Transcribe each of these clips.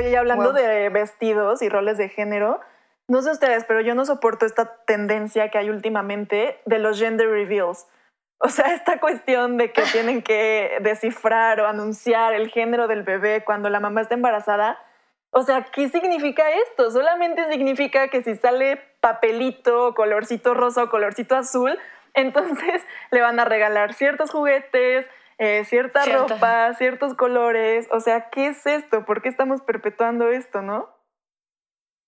Oye, y hablando de vestidos y roles de género, no sé ustedes, pero yo no soporto esta tendencia que hay últimamente de los gender reveals. O sea, esta cuestión de que tienen que descifrar o anunciar el género del bebé cuando la mamá está embarazada. O sea, ¿qué significa esto? Solamente significa que si sale papelito, colorcito rosa o colorcito azul, entonces le van a regalar ciertos juguetes, eh, cierta ropa, ciertos colores. O sea, ¿qué es esto? ¿Por qué estamos perpetuando esto, no?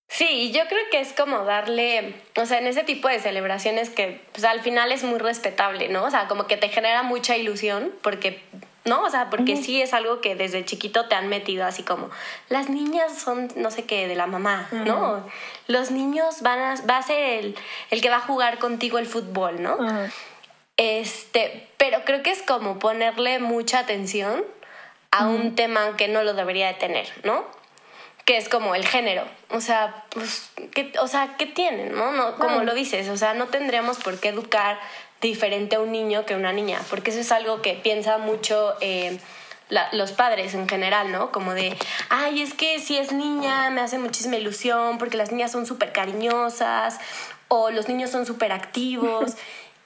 Sí, yo creo que es como darle, o sea, en ese tipo de celebraciones que pues, al final es muy respetable, ¿no? O sea, como que te genera mucha ilusión porque, ¿no? O sea, porque sí es algo que desde chiquito te han metido así como, las niñas son no sé qué de la mamá, ¿no? Los niños van a, va a ser el, el, que va a jugar contigo el fútbol, ¿no? Este, pero creo que es como ponerle mucha atención a un tema que no lo debería de tener, ¿no? que es como el género. O sea, pues, ¿qué, o sea, ¿qué tienen? ¿no? no como lo dices, o sea, no tendríamos por qué educar diferente a un niño que a una niña, porque eso es algo que piensa mucho eh, los padres en general, ¿no? Como de, ay, es que si es niña me hace muchísima ilusión porque las niñas son súper cariñosas o los niños son súper activos.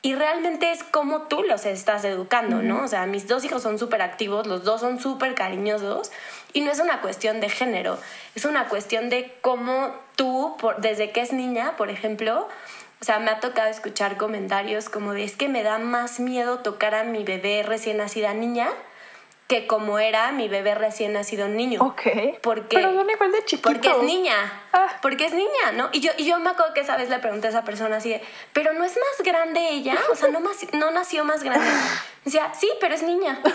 Y realmente es como tú los estás educando, ¿no? O sea, mis dos hijos son súper activos, los dos son súper cariñosos y no es una cuestión de género, es una cuestión de cómo tú, desde que es niña, por ejemplo, o sea, me ha tocado escuchar comentarios como de es que me da más miedo tocar a mi bebé recién nacida niña que como era mi bebé recién nacido niño. Ok. Porque, Pero son igual de chiquitos. Porque es niña. Ah. Porque es niña, ¿no? Y yo, y yo me acuerdo que esa vez le pregunté a esa persona así de, ¿pero no es más grande ella? O sea, ¿no, más, no nació más grande? Decía, sí, pero es niña.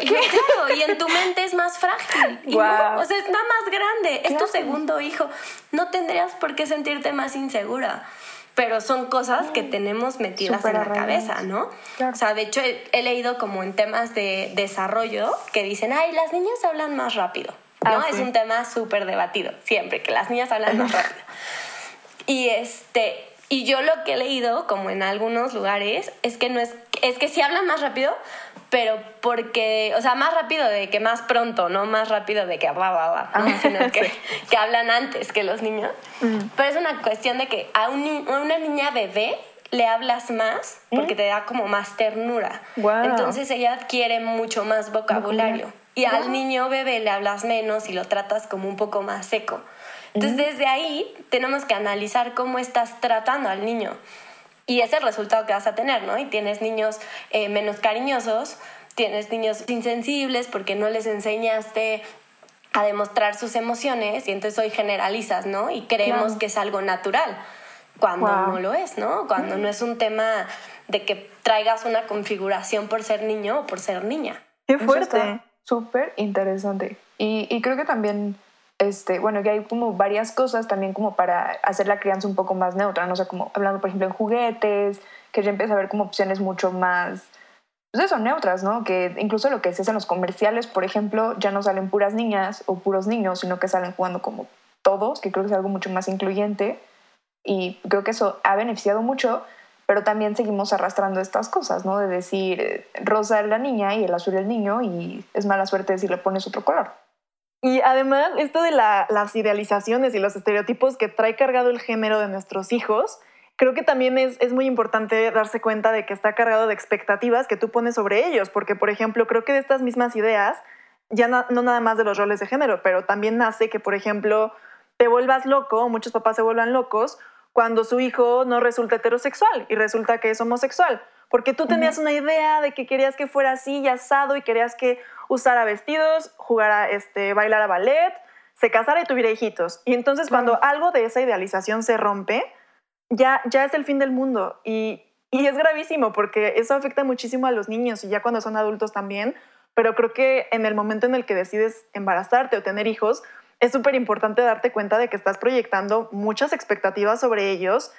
Y claro, y en tu mente es más frágil. Y no, o sea, es nada más grande. Es tu segundo hijo. No tendrías por qué sentirte más insegura pero son cosas que tenemos metidas en la cabeza, ¿no? O sea, de hecho he, leído como en temas de desarrollo que dicen, ay, las niñas hablan más rápido, ¿no? Ah, es un tema súper debatido, siempre, que las niñas hablan más rápido. Y este, y yo lo que he leído, como en algunos lugares, es que no es, es que sí hablan más rápido, pero porque, o sea, más rápido de que más pronto, no más rápido de que bla, bla, bla, sino que, que, hablan antes que los niños. Mm. Pero es una cuestión de que a, una niña bebé le hablas más porque te da como más ternura. Entonces ella adquiere mucho más vocabulario. Y al niño bebé le hablas menos y lo tratas como un poco más seco. Entonces desde ahí tenemos que analizar cómo estás tratando al niño. Y es el resultado que vas a tener, ¿no? Y tienes niños eh, menos cariñosos, tienes niños insensibles porque no les enseñaste a demostrar sus emociones y entonces hoy generalizas, ¿no? Y creemos que es algo natural, cuando no lo es, ¿no? Cuando no es un tema de que traigas una configuración por ser niño o por ser niña. Qué fuerte. Súper interesante. Y, y creo que también este, bueno, que hay como varias cosas también como para hacer la crianza un poco más neutra, no o sea, como hablando, por ejemplo, en juguetes, que ya empieza a ver como opciones mucho más, pues eso, neutras, ¿no? Que incluso lo que se hace en los comerciales, por ejemplo, ya no salen puras niñas o puros niños, sino que salen jugando como todos, que creo que es algo mucho más incluyente y creo que eso ha beneficiado mucho, pero también seguimos arrastrando estas cosas, ¿no? De decir, eh, rosa es la niña y el azul el niño y es mala suerte si le pones otro color. Y además, esto de las idealizaciones y los estereotipos que trae cargado el género de nuestros hijos, creo que también es, es, muy importante darse cuenta de que está cargado de expectativas que tú pones sobre ellos, porque, por ejemplo, creo que de estas mismas ideas, ya no, nada más de los roles de género, pero también nace que, por ejemplo, te vuelvas loco, muchos papás se vuelvan locos, cuando su hijo no resulta heterosexual y resulta que es homosexual porque tú tenías una idea de que querías que fuera así y asado y querías que usara vestidos, jugara, este, bailara ballet, se casara y tuviera hijitos. Y entonces cuando algo de esa idealización se rompe, ya, ya es el fin del mundo. Y, y es gravísimo porque eso afecta muchísimo a los niños y ya cuando son adultos también. Pero creo que en el momento en el que decides embarazarte o tener hijos, es súper importante darte cuenta de que estás proyectando muchas expectativas sobre ellos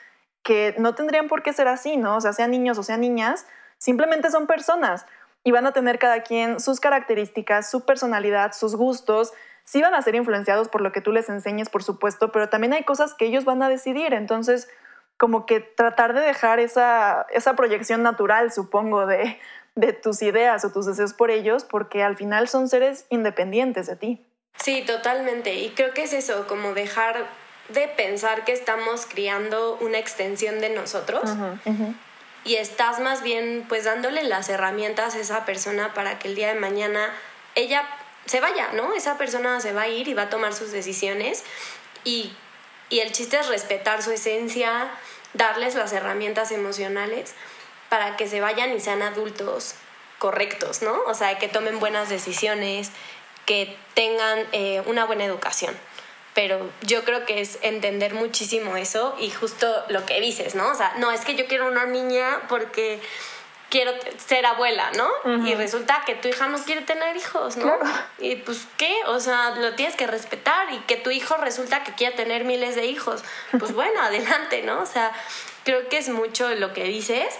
que no tendrían por qué ser así, ¿no? O sea, sean niños o sean niñas, simplemente son personas y van a tener cada quien sus características, su personalidad, sus gustos. Sí van a ser influenciados por lo que tú les enseñes, por supuesto, pero también hay cosas que ellos van a decidir. Entonces, como que tratar de dejar esa, esa proyección natural, supongo, de, de tus ideas o tus deseos por ellos, porque al final son seres independientes de ti. Sí, totalmente. Y creo que es eso, como dejar de pensar que estamos criando una extensión de nosotros y estás más bien pues dándole las herramientas a esa persona para que el día de mañana ella se vaya, ¿no? Esa persona se va a ir y va a tomar sus decisiones y, y el chiste es respetar su esencia, darles las herramientas emocionales para que se vayan y sean adultos correctos, ¿no? O sea, que tomen buenas decisiones, que tengan eh, una buena educación. Pero yo creo que es entender muchísimo eso y justo lo que dices, ¿no? O sea, no es que yo quiero una niña porque quiero ser abuela, ¿no? Y resulta que tu hija no quiere tener hijos, ¿no? Y pues, ¿qué? O sea, lo tienes que respetar y que tu hijo resulta que quiere tener miles de hijos. Pues bueno, adelante, ¿no? O sea, creo que es mucho lo que dices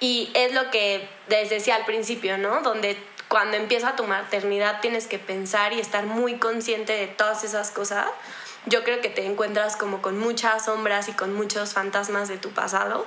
y es lo que les decía al principio, ¿no? Donde cuando empieza tu maternidad tienes que pensar y estar muy consciente de todas esas cosas. Yo creo que te encuentras como con muchas sombras y con muchos fantasmas de tu pasado,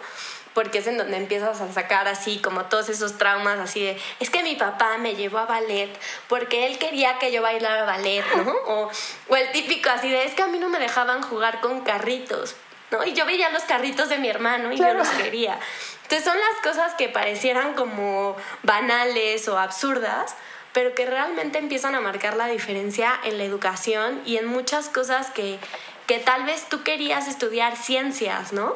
porque es en donde empiezas a sacar así como todos esos traumas así de, es que mi papá me llevó a ballet porque él quería que yo bailara ballet, ¿no? O, o el típico así de, es que a mí no me dejaban jugar con carritos, ¿no? Y yo veía los carritos de mi hermano y yo los quería. Entonces son las cosas que parecieran como banales o absurdas, pero que realmente empiezan a marcar la diferencia en la educación y en muchas cosas que, que tal vez tú querías estudiar ciencias, ¿no?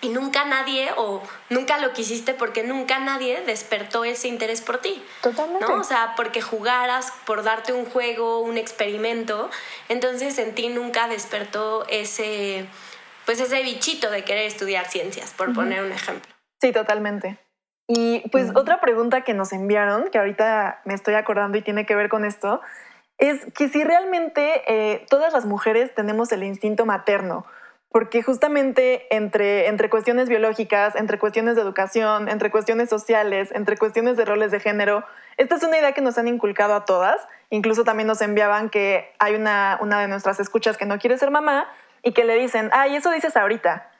Y nunca nadie, o nunca lo quisiste porque nunca nadie despertó ese interés por ti. Totalmente. ¿No? O sea, porque jugaras, por darte un juego, un experimento, entonces en ti nunca despertó ese, pues ese bichito de querer estudiar ciencias, por poner un ejemplo. Sí, totalmente. Y pues otra pregunta que nos enviaron, que ahorita me estoy acordando y tiene que ver con esto, es que si realmente eh, todas las mujeres tenemos el instinto materno, porque justamente entre, entre cuestiones biológicas, entre cuestiones de educación, entre cuestiones sociales, entre cuestiones de roles de género, esta es una idea que nos han inculcado a todas. Incluso también nos enviaban que hay una, una de nuestras escuchas que no quiere ser mamá y que le dicen, ay, eso dices ahorita.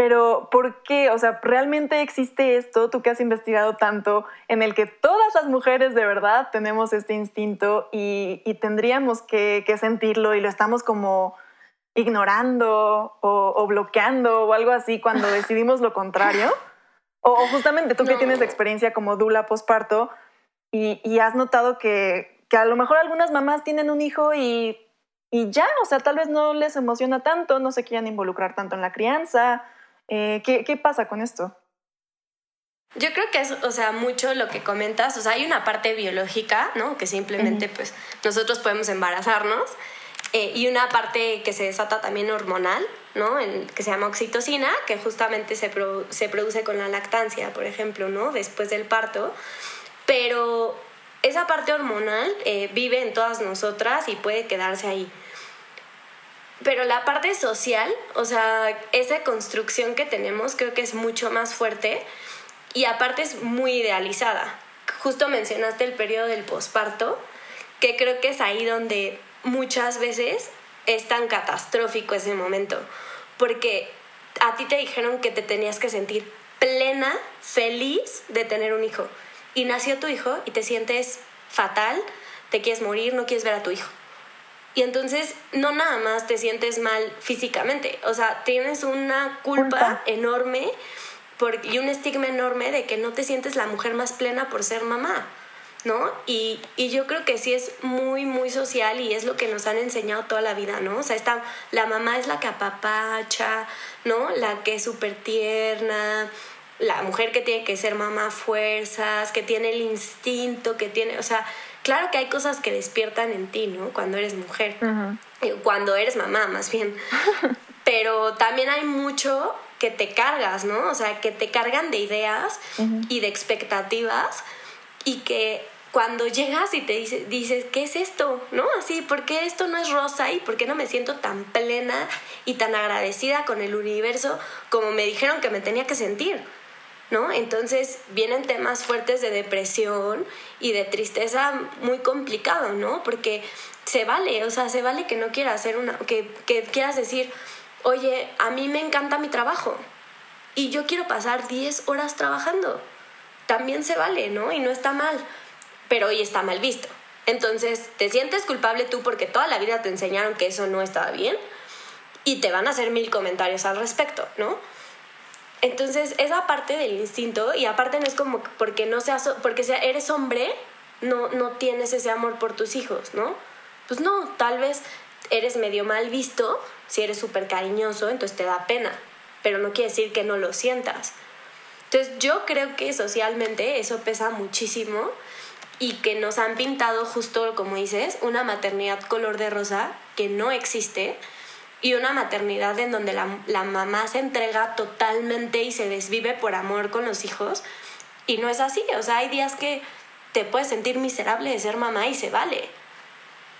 Pero ¿por qué? O sea, ¿realmente existe esto, tú que has investigado tanto, en el que todas las mujeres de verdad tenemos este instinto y, tendríamos que, sentirlo y lo estamos como ignorando o, bloqueando o algo así cuando decidimos lo contrario? O, justamente tú que tienes experiencia como dula posparto y, has notado que, que a lo mejor algunas mamás tienen un hijo y, y ya, o sea, tal vez no les emociona tanto, no se quieren involucrar tanto en la crianza eh, ¿qué, pasa con esto? Yo creo que es, o sea, mucho lo que comentas, o sea, hay una parte biológica, ¿no? Que simplemente, pues, nosotros podemos embarazarnos, eh, y una parte que se desata también hormonal, ¿no? que se llama oxitocina, que justamente se, se produce con la lactancia, por ejemplo, ¿no? Después del parto, pero esa parte hormonal eh, vive en todas nosotras y puede quedarse ahí. Pero la parte social, o sea, esa construcción que tenemos creo que es mucho más fuerte y aparte es muy idealizada. Justo mencionaste el periodo del posparto, que creo que es ahí donde muchas veces es tan catastrófico ese momento, porque a ti te dijeron que te tenías que sentir plena, feliz de tener un hijo, y nació tu hijo y te sientes fatal, te quieres morir, no quieres ver a tu hijo. Y entonces no nada más te sientes mal físicamente, o sea, tienes una culpa, enorme por, y un estigma enorme de que no te sientes la mujer más plena por ser mamá, ¿no? Y, y, yo creo que sí es muy, muy social y es lo que nos han enseñado toda la vida, ¿no? O sea, está, la mamá es la que apapacha, ¿no? La que es súper tierna, la mujer que tiene que ser mamá fuerzas, que tiene el instinto, que tiene, o sea, Claro que hay cosas que despiertan en ti, ¿no? Cuando eres mujer, eh, cuando eres mamá más bien. Pero también hay mucho que te cargas, ¿no? O sea, que te cargan de ideas y de expectativas y que cuando llegas y te dices, dices, ¿qué es esto? ¿No? Así, ¿por qué esto no es rosa y por qué no me siento tan plena y tan agradecida con el universo como me dijeron que me tenía que sentir? ¿No? Entonces vienen temas fuertes de depresión y de tristeza muy complicado, ¿no? Porque se vale, o sea, se vale que no quieras hacer una, que, que quieras decir, oye, a mí me encanta mi trabajo y yo quiero pasar 10 horas trabajando. También se vale, ¿no? Y no está mal, pero hoy está mal visto. Entonces, te sientes culpable tú porque toda la vida te enseñaron que eso no estaba bien y te van a hacer mil comentarios al respecto, ¿no? Entonces, esa parte del instinto, y aparte no es como porque no seas, porque sea, eres hombre, no, no tienes ese amor por tus hijos, ¿no? Pues no, tal vez eres medio mal visto, si eres súper cariñoso, entonces te da pena, pero no quiere decir que no lo sientas. Entonces yo creo que socialmente eso pesa muchísimo y que nos han pintado justo, como dices, una maternidad color de rosa que no existe y una maternidad en donde la, la, mamá se entrega totalmente y se desvive por amor con los hijos. Y no es así, o sea, hay días que te puedes sentir miserable de ser mamá y se vale.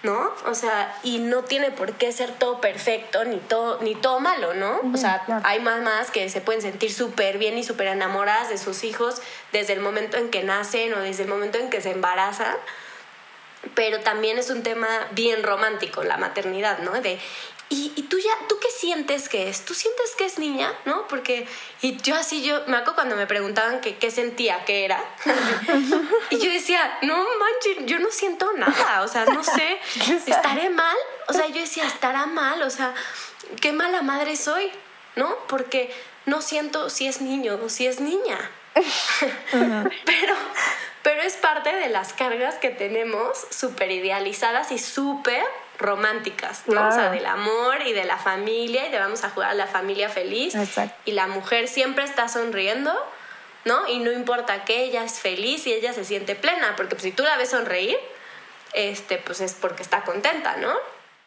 ¿no? O sea, y no tiene por qué ser todo perfecto ni todo, ni todo malo, ¿no? o sea, hay mamás que se pueden sentir súper bien y súper enamoradas de sus hijos desde el momento en que nacen o desde el momento en que se embarazan. Pero también es un tema bien romántico la maternidad, ¿no? De, ¿Y, y, tú ya, tú qué sientes que es? ¿Tú sientes que es niña? ¿No? Porque, y yo así, yo me acuerdo cuando me preguntaban que, qué sentía, qué era. y yo decía, no manches, yo no siento nada, o sea, no sé, ¿estaré mal? O sea, yo decía, ¿estará mal? O sea, qué mala madre soy, ¿no? Porque no siento si es niño o si es niña. pero, pero es parte de las cargas que tenemos súper idealizadas y súper románticas, ¿no? O sea, del amor y de la familia y de vamos a jugar a la familia feliz. Y la mujer siempre está sonriendo, ¿no? Y no importa que ella es feliz y ella se siente plena, porque pues, si tú la ves sonreír, este, pues es porque está contenta, ¿no?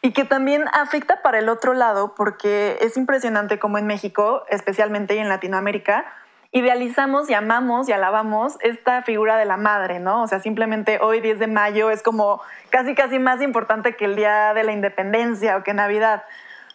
Y que también afecta para el otro lado, porque es impresionante como en México, especialmente y en Latinoamérica, idealizamos y amamos y alabamos esta figura de la madre, ¿no? O sea, simplemente hoy 10 de mayo es como casi casi más importante que el Día de la Independencia o que Navidad.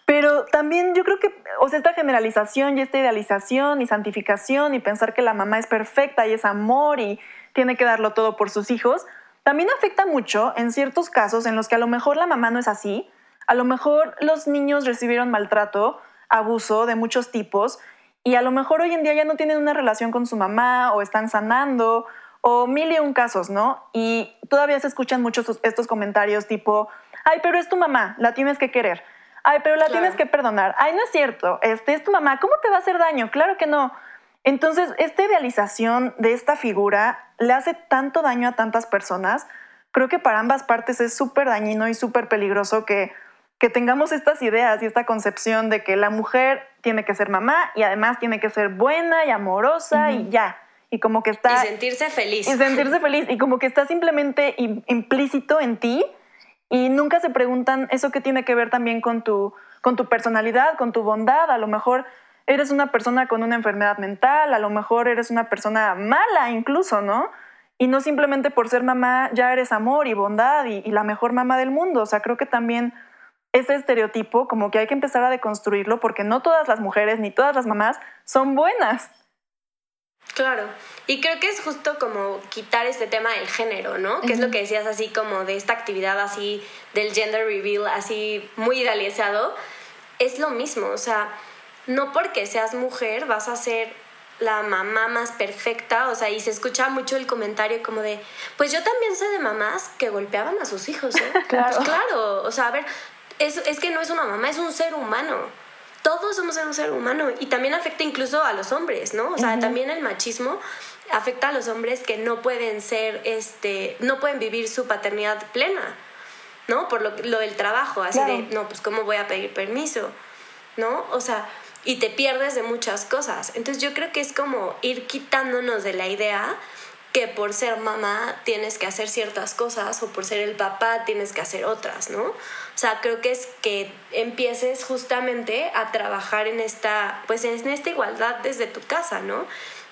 Pero también yo creo que, o sea, esta generalización y esta idealización y santificación y pensar que la mamá es perfecta y es amor y tiene que darlo todo por sus hijos, también afecta mucho en ciertos casos en los que a lo mejor la mamá no es así, a lo mejor los niños recibieron maltrato, abuso de muchos tipos y a lo mejor hoy en día ya no tienen una relación con su mamá o están sanando o mil y un casos, ¿no? Y todavía se escuchan muchos estos comentarios tipo, ay, pero es tu mamá, la tienes que querer. Ay, pero la tienes que perdonar. Ay, no es cierto, este es tu mamá, ¿cómo te va a hacer daño? Claro que no. Entonces, esta idealización de esta figura le hace tanto daño a tantas personas. Creo que para ambas partes es súper dañino y súper peligroso que que tengamos estas ideas y esta concepción de que la mujer tiene que ser mamá y además tiene que ser buena y amorosa y ya. Y como que está... Y sentirse feliz. Y sentirse feliz. Y como que está simplemente implícito en ti y nunca se preguntan eso que tiene que ver también con tu, con tu personalidad, con tu bondad. A lo mejor eres una persona con una enfermedad mental, a lo mejor eres una persona mala incluso, ¿no? Y no simplemente por ser mamá ya eres amor y bondad y, y la mejor mamá del mundo. O sea, creo que también ese estereotipo como que hay que empezar a deconstruirlo porque no todas las mujeres ni todas las mamás son buenas. Claro, y creo que es justo como quitar este tema del género, ¿no? Que es lo que decías así como de esta actividad así del gender reveal así muy idealizado. Es lo mismo, o sea, no porque seas mujer vas a ser la mamá más perfecta, o sea, y se escucha mucho el comentario como de, pues yo también sé de mamás que golpeaban a sus hijos, ¿eh? claro. Pues claro, o sea, a ver, es, es que no es una mamá, es un ser humano. Todos somos un ser humano y también afecta incluso a los hombres, ¿no? O sea, también el machismo afecta a los hombres que no pueden ser, este, no pueden vivir su paternidad plena, ¿no? Por lo, lo del trabajo, así de, no, pues cómo voy a pedir permiso, ¿no? O sea, y te pierdes de muchas cosas. Entonces yo creo que es como ir quitándonos de la idea que por ser mamá tienes que hacer ciertas cosas o por ser el papá tienes que hacer otras, ¿no? O sea, creo que es que empieces justamente a trabajar en esta, pues en esta igualdad desde tu casa, ¿no?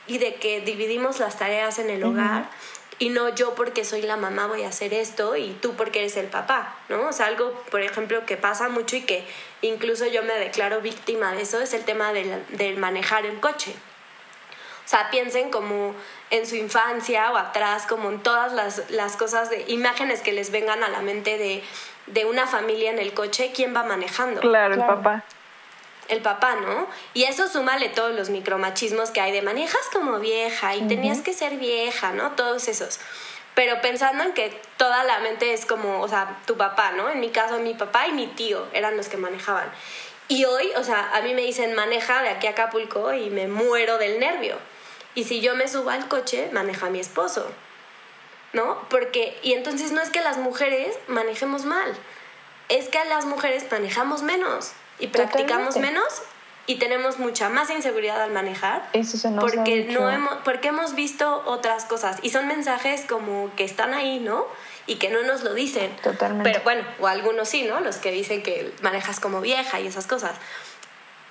Y de que dividimos las tareas en el hogar y no yo porque soy la mamá voy a hacer esto y tú porque eres el papá, ¿no? O sea, algo, por ejemplo, que pasa mucho y que incluso yo me declaro víctima de eso es el tema del, del manejar el coche. O sea, piensen como en su infancia o atrás, como en todas las, las cosas de imágenes que les vengan a la mente de, de, una familia en el coche, ¿quién va manejando? Claro, el papá. El papá, ¿no? Y eso súmale todos los micromachismos que hay de manejas como vieja y tenías que ser vieja, ¿no? Todos esos. pero pensando en que toda la mente es como, o sea, tu papá, ¿no? En mi caso, mi papá y mi tío eran los que manejaban. Y hoy, o sea, a mí me dicen maneja de aquí a Acapulco y me muero del nervio. Y si yo me subo al coche, maneja mi esposo. ¿No? Porque, y entonces no es que las mujeres manejemos mal, es que las mujeres manejamos menos y practicamos menos y tenemos mucha más inseguridad al manejar Eso se nos porque no hemos porque hemos visto otras cosas y son mensajes como que están ahí no y que no nos lo dicen. Totalmente. Pero bueno o algunos sí no los que dicen que manejas como vieja y esas cosas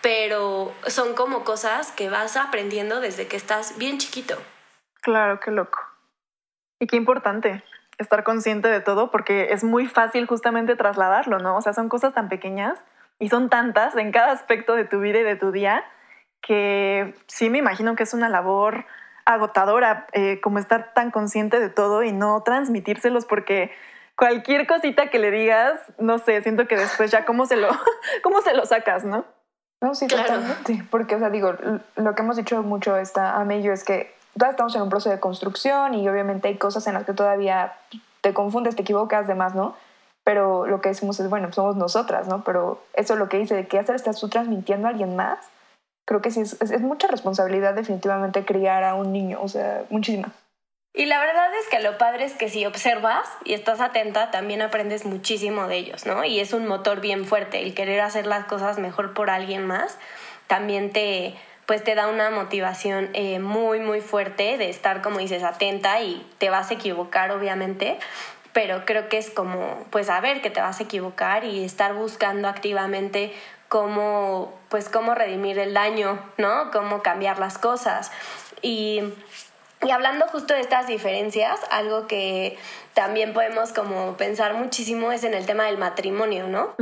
pero son como cosas que vas aprendiendo desde que estás bien chiquito. Claro qué loco. Y qué importante estar consciente de todo porque es muy fácil justamente trasladarlo no o sea son cosas tan pequeñas y son tantas en cada aspecto de tu vida y de tu día que sí me imagino que es una labor agotadora eh, como estar tan consciente de todo y no transmitírselos porque cualquier cosita que le digas, no sé, siento que después ya cómo se lo, cómo se lo sacas, ¿no? No, sí, totalmente. Porque, o sea, digo, lo que hemos dicho mucho esta a es que todavía estamos en un proceso de construcción y obviamente hay cosas en las que todavía te confundes, te equivocas, demás, ¿no? pero lo que decimos es, bueno, somos nosotras, ¿no? Pero eso es lo que dice, de qué hacer estás tú transmitiendo a alguien más, creo que sí, es, es, mucha responsabilidad definitivamente criar a un niño, o sea, muchísima. Y la verdad es que lo padre es que si observas y estás atenta, también aprendes muchísimo de ellos, ¿no? Y es un motor bien fuerte, el querer hacer las cosas mejor por alguien más, también te, pues te da una motivación eh, muy, muy fuerte de estar, como dices, atenta y te vas a equivocar, obviamente, pero creo que es como, pues, saber que te vas a equivocar y estar buscando activamente cómo, pues, cómo redimir el daño, ¿no? Cómo cambiar las cosas. Y, y hablando justo de estas diferencias, algo que también podemos como pensar muchísimo es en el tema del matrimonio, ¿no?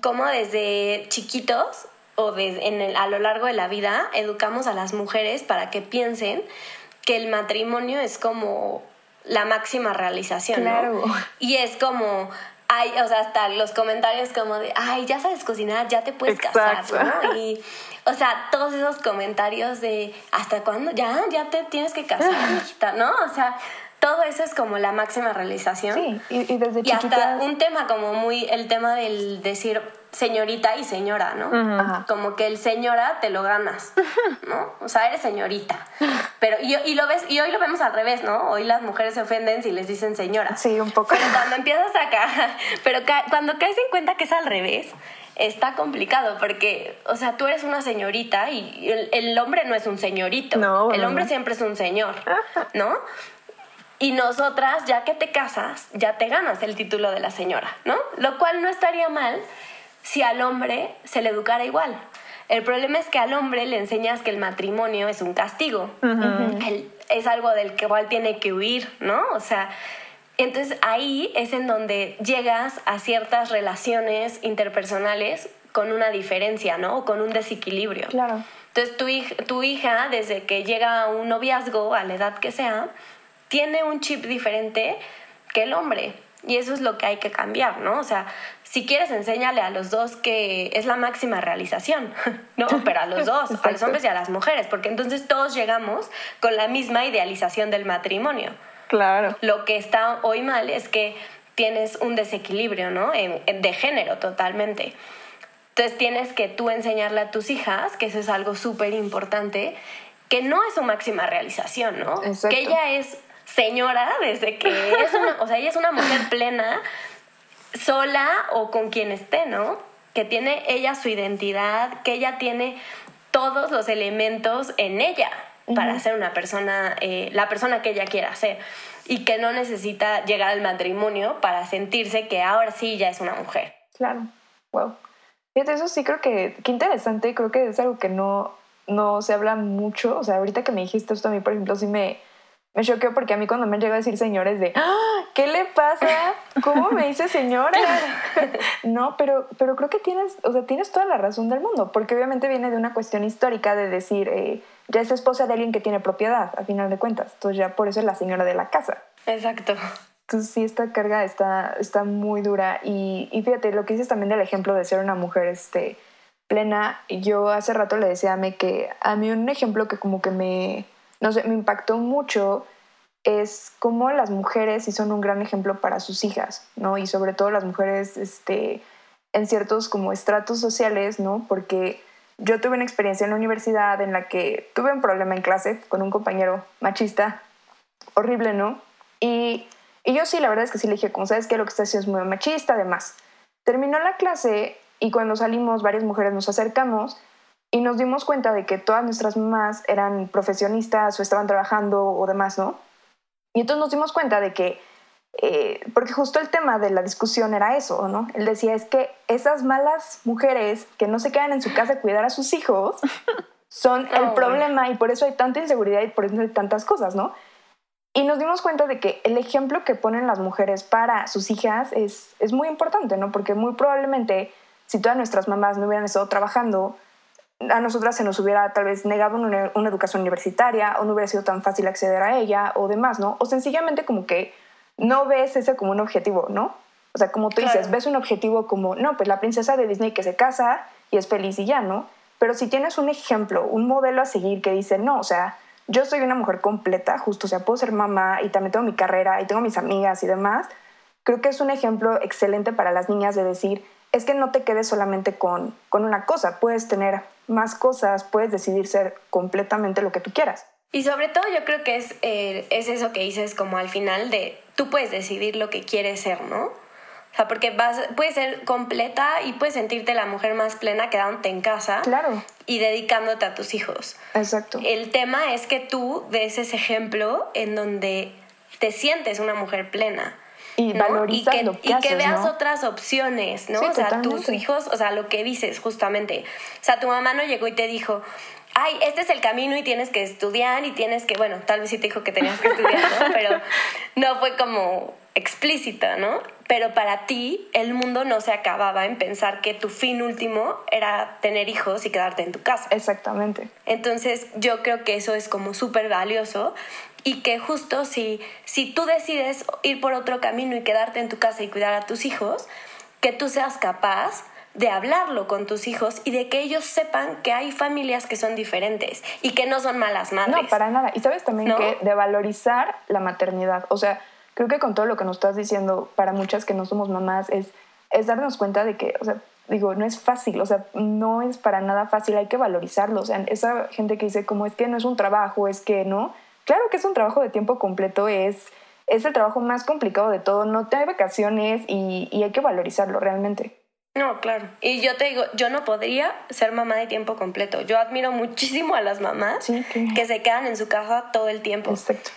Cómo desde chiquitos o en el, a lo largo de la vida educamos a las mujeres para que piensen que el matrimonio es como la máxima realización, claro. Y es como, ay, o sea, hasta los comentarios como de, ay, ya sabes cocinar, ya te puedes casar, ¿no? Y, o sea, todos esos comentarios de, ¿hasta cuándo? Ya, ya te tienes que casar, ¿no? O sea, todo eso es como la máxima realización. Sí, y, desde Y hasta un tema como muy, el tema del decir, señorita y señora, ¿no? Como que el señora te lo ganas, ¿no? O sea, eres señorita. Pero y, y, lo ves y hoy lo vemos al revés, ¿no? Hoy las mujeres se ofenden si les dicen señora. Sí, un poco. Pero cuando empiezas acá, pero cuando caes en cuenta que es al revés, está complicado porque, o sea, tú eres una señorita y el, hombre no es un señorito. No, el hombre siempre es un señor, ¿no? Y nosotras, ya que te casas, ya te ganas el título de la señora, ¿no? Lo cual no estaría mal si al hombre se le educara igual. El problema es que al hombre le enseñas que el matrimonio es un castigo. es algo del que igual tiene que huir, ¿no? O sea, entonces ahí es en donde llegas a ciertas relaciones interpersonales con una diferencia, ¿no? O con un desequilibrio. Claro. Entonces tu, tu hija, desde que llega a un noviazgo, a la edad que sea, tiene un chip diferente que el hombre. Y eso es lo que hay que cambiar, ¿no? O sea, si quieres, enséñale a los dos que es la máxima realización, ¿no? Pero a los dos, a los hombres y a las mujeres, porque entonces todos llegamos con la misma idealización del matrimonio. Claro. Lo que está hoy mal es que tienes un desequilibrio, ¿no? de género totalmente. Entonces tienes que tú enseñarle a tus hijas, que eso es algo súper importante, que no es su máxima realización, ¿no? Que ella es señora desde que es una, o sea, ella es una mujer plena sola o con quien esté, ¿no? Que tiene ella su identidad, que ella tiene todos los elementos en ella para ser una persona, eh, la persona que ella quiera ser. Y que no necesita llegar al matrimonio para sentirse que ahora sí ya es una mujer. Claro, wow. Fíjate, eso sí creo que, qué interesante, creo que es algo que no, no se habla mucho. O sea, ahorita que me dijiste esto a mí, por ejemplo, sí me, me choqueó porque a mí cuando me llega a decir señores de, ¡Ah! ¿qué le pasa? ¿Cómo me dice señora? no, pero, pero creo que tienes, o sea, tienes toda la razón del mundo, porque obviamente viene de una cuestión histórica de decir, eh, ya es esposa de alguien que tiene propiedad, a final de cuentas. Entonces ya por eso es la señora de la casa. Exacto. Entonces sí, esta carga está, está muy dura. Y, y fíjate, lo que dices también del ejemplo de ser una mujer este, plena, yo hace rato le decía a mí que a mí un ejemplo que como que me no sé, me impactó mucho es cómo las mujeres sí son un gran ejemplo para sus hijas, ¿no? Y sobre todo las mujeres este, en ciertos como estratos sociales, ¿no? Porque yo tuve una experiencia en la universidad en la que tuve un problema en clase con un compañero machista, horrible, ¿no? Y, y yo sí, la verdad es que sí le dije, como sabes que lo que estás haciendo es muy machista, además. Terminó la clase y cuando salimos varias mujeres nos acercamos y nos dimos cuenta de que todas nuestras mamás eran profesionistas o estaban trabajando o demás, ¿no? Y entonces nos dimos cuenta de que, eh, porque justo el tema de la discusión era eso, ¿no? Él decía, es que esas malas mujeres que no se quedan en su casa a cuidar a sus hijos son el oh, problema y por eso hay tanta inseguridad y por eso hay tantas cosas, ¿no? Y nos dimos cuenta de que el ejemplo que ponen las mujeres para sus hijas es, es muy importante, ¿no? Porque muy probablemente si todas nuestras mamás no hubieran estado trabajando, a nosotras se nos hubiera tal vez negado una, educación universitaria o no hubiera sido tan fácil acceder a ella o demás, ¿no? O sencillamente como que no ves ese como un objetivo, ¿no? O sea, como tú dices, ves un objetivo como, no, pues la princesa de Disney que se casa y es feliz y ya, ¿no? Pero si tienes un ejemplo, un modelo a seguir que dice, no, o sea, yo soy una mujer completa, justo, o sea, puedo ser mamá y también tengo mi carrera y tengo mis amigas y demás, creo que es un ejemplo excelente para las niñas de decir, es que no te quedes solamente con, con una cosa, puedes tener más cosas, puedes decidir ser completamente lo que tú quieras. Y sobre todo yo creo que es, eh, es eso que dices como al final de tú puedes decidir lo que quieres ser, ¿no? O sea, porque vas, puedes ser completa y puedes sentirte la mujer más plena quedándote en casa. Claro. Y dedicándote a tus hijos. Exacto. El tema es que tú des ese ejemplo en donde te sientes una mujer plena y valorizar y que, y que veas otras opciones, ¿no? o sea, tus hijos, o sea, lo que dices justamente. O sea, tu mamá no llegó y te dijo, ay, este es el camino y tienes que estudiar y tienes que, bueno, tal vez sí te dijo que tenías que estudiar, ¿no? Pero no fue como explícita, ¿no? Pero para ti el mundo no se acababa en pensar que tu fin último era tener hijos y quedarte en tu casa. Exactamente. Entonces yo creo que eso es como súper valioso y que justo si, si tú decides ir por otro camino y quedarte en tu casa y cuidar a tus hijos, que tú seas capaz de hablarlo con tus hijos y de que ellos sepan que hay familias que son diferentes y que no son malas madres. No, para nada. Y sabes también que de valorizar la maternidad. O sea, creo que con todo lo que nos estás diciendo, para muchas que no somos mamás, es, es darnos cuenta de que, o sea, digo, no es fácil, o sea, no es para nada fácil, hay que valorizarlo. O sea, esa gente que dice como es que no es un trabajo, es que no Claro que es un trabajo de tiempo completo, es, es el trabajo más complicado de todo, no te hay vacaciones y, hay que valorizarlo realmente. No, claro. Y yo te digo, yo no podría ser mamá de tiempo completo. Yo admiro muchísimo a las mamás que... se quedan en su casa todo el tiempo. Exacto.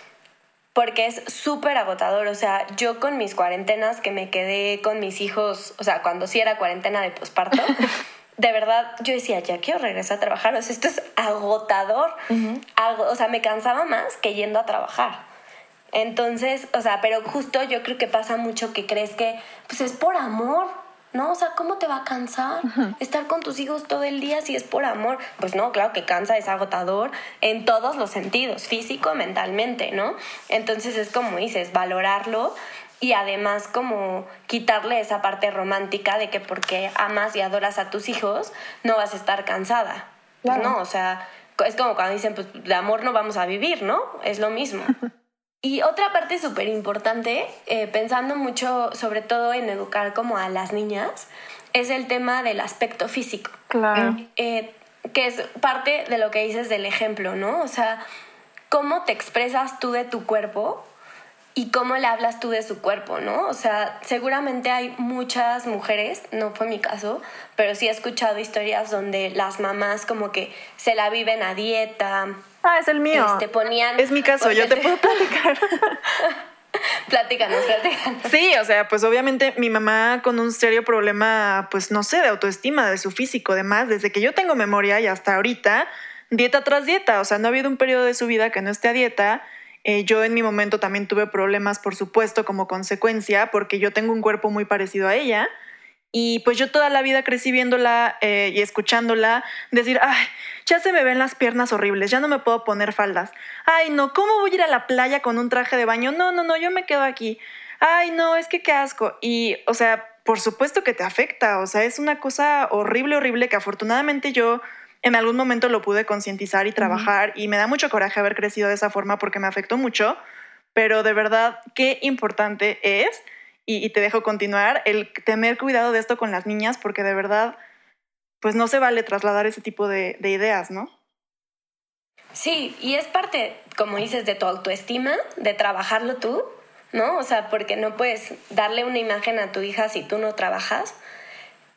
Porque es súper agotador. O sea, yo con mis cuarentenas que me quedé con mis hijos, o sea, cuando sí era cuarentena de posparto, de verdad yo decía, ya quiero regresar a trabajar, o sea, esto es agotador, o sea, me cansaba más que yendo a trabajar. Entonces, o sea, pero justo yo creo que pasa mucho que crees que, pues es por amor, ¿no? O sea, ¿cómo te va a cansar estar con tus hijos todo el día si es por amor? Pues no, claro que cansa, es agotador en todos los sentidos, físico, mentalmente, ¿no? Entonces es como dices, valorarlo y además como quitarle esa parte romántica de que porque amas y adoras a tus hijos no vas a estar cansada. Pues no, o sea, es como cuando dicen, pues de amor no vamos a vivir, ¿no? Es lo mismo. y otra parte súper importante, eh, pensando mucho sobre todo en educar como a las niñas, es el tema del aspecto físico. Claro. Eh, que es parte de lo que dices del ejemplo, ¿no? O sea, cómo te expresas tú de tu cuerpo y cómo le hablas tú de su cuerpo, ¿no? O sea, seguramente hay muchas mujeres, no fue mi caso, pero sí he escuchado historias donde las mamás como que se la viven a dieta. Ah, es el mío. Este, ponían, es mi caso, yo te puedo platicar. platícanos, platícanos. Sí, o sea, pues obviamente mi mamá con un serio problema, pues no sé, de autoestima, de su físico, además, desde que yo tengo memoria y hasta ahorita, dieta tras dieta, o sea, no ha habido un periodo de su vida que no esté a dieta eh, yo en mi momento también tuve problemas, por supuesto, como consecuencia, porque yo tengo un cuerpo muy parecido a ella. Y pues yo toda la vida crecí viéndola eh, y escuchándola decir, ay, ya se me ven las piernas horribles, ya no me puedo poner faldas. Ay, no, ¿cómo voy a ir a la playa con un traje de baño? No, no, no, yo me quedo aquí. Ay, no, es que qué asco. Y, o sea, por supuesto que te afecta, o sea, es una cosa horrible, horrible que afortunadamente yo en algún momento lo pude concientizar y trabajar y me da mucho coraje haber crecido de esa forma porque me afectó mucho, pero de verdad, qué importante es, y, te dejo continuar, el tener cuidado de esto con las niñas, porque de verdad, pues no se vale trasladar ese tipo de, de ideas, ¿no? Sí, y es parte, como dices, de tu autoestima, de trabajarlo tú, ¿no? O sea, porque no puedes darle una imagen a tu hija si tú no trabajas.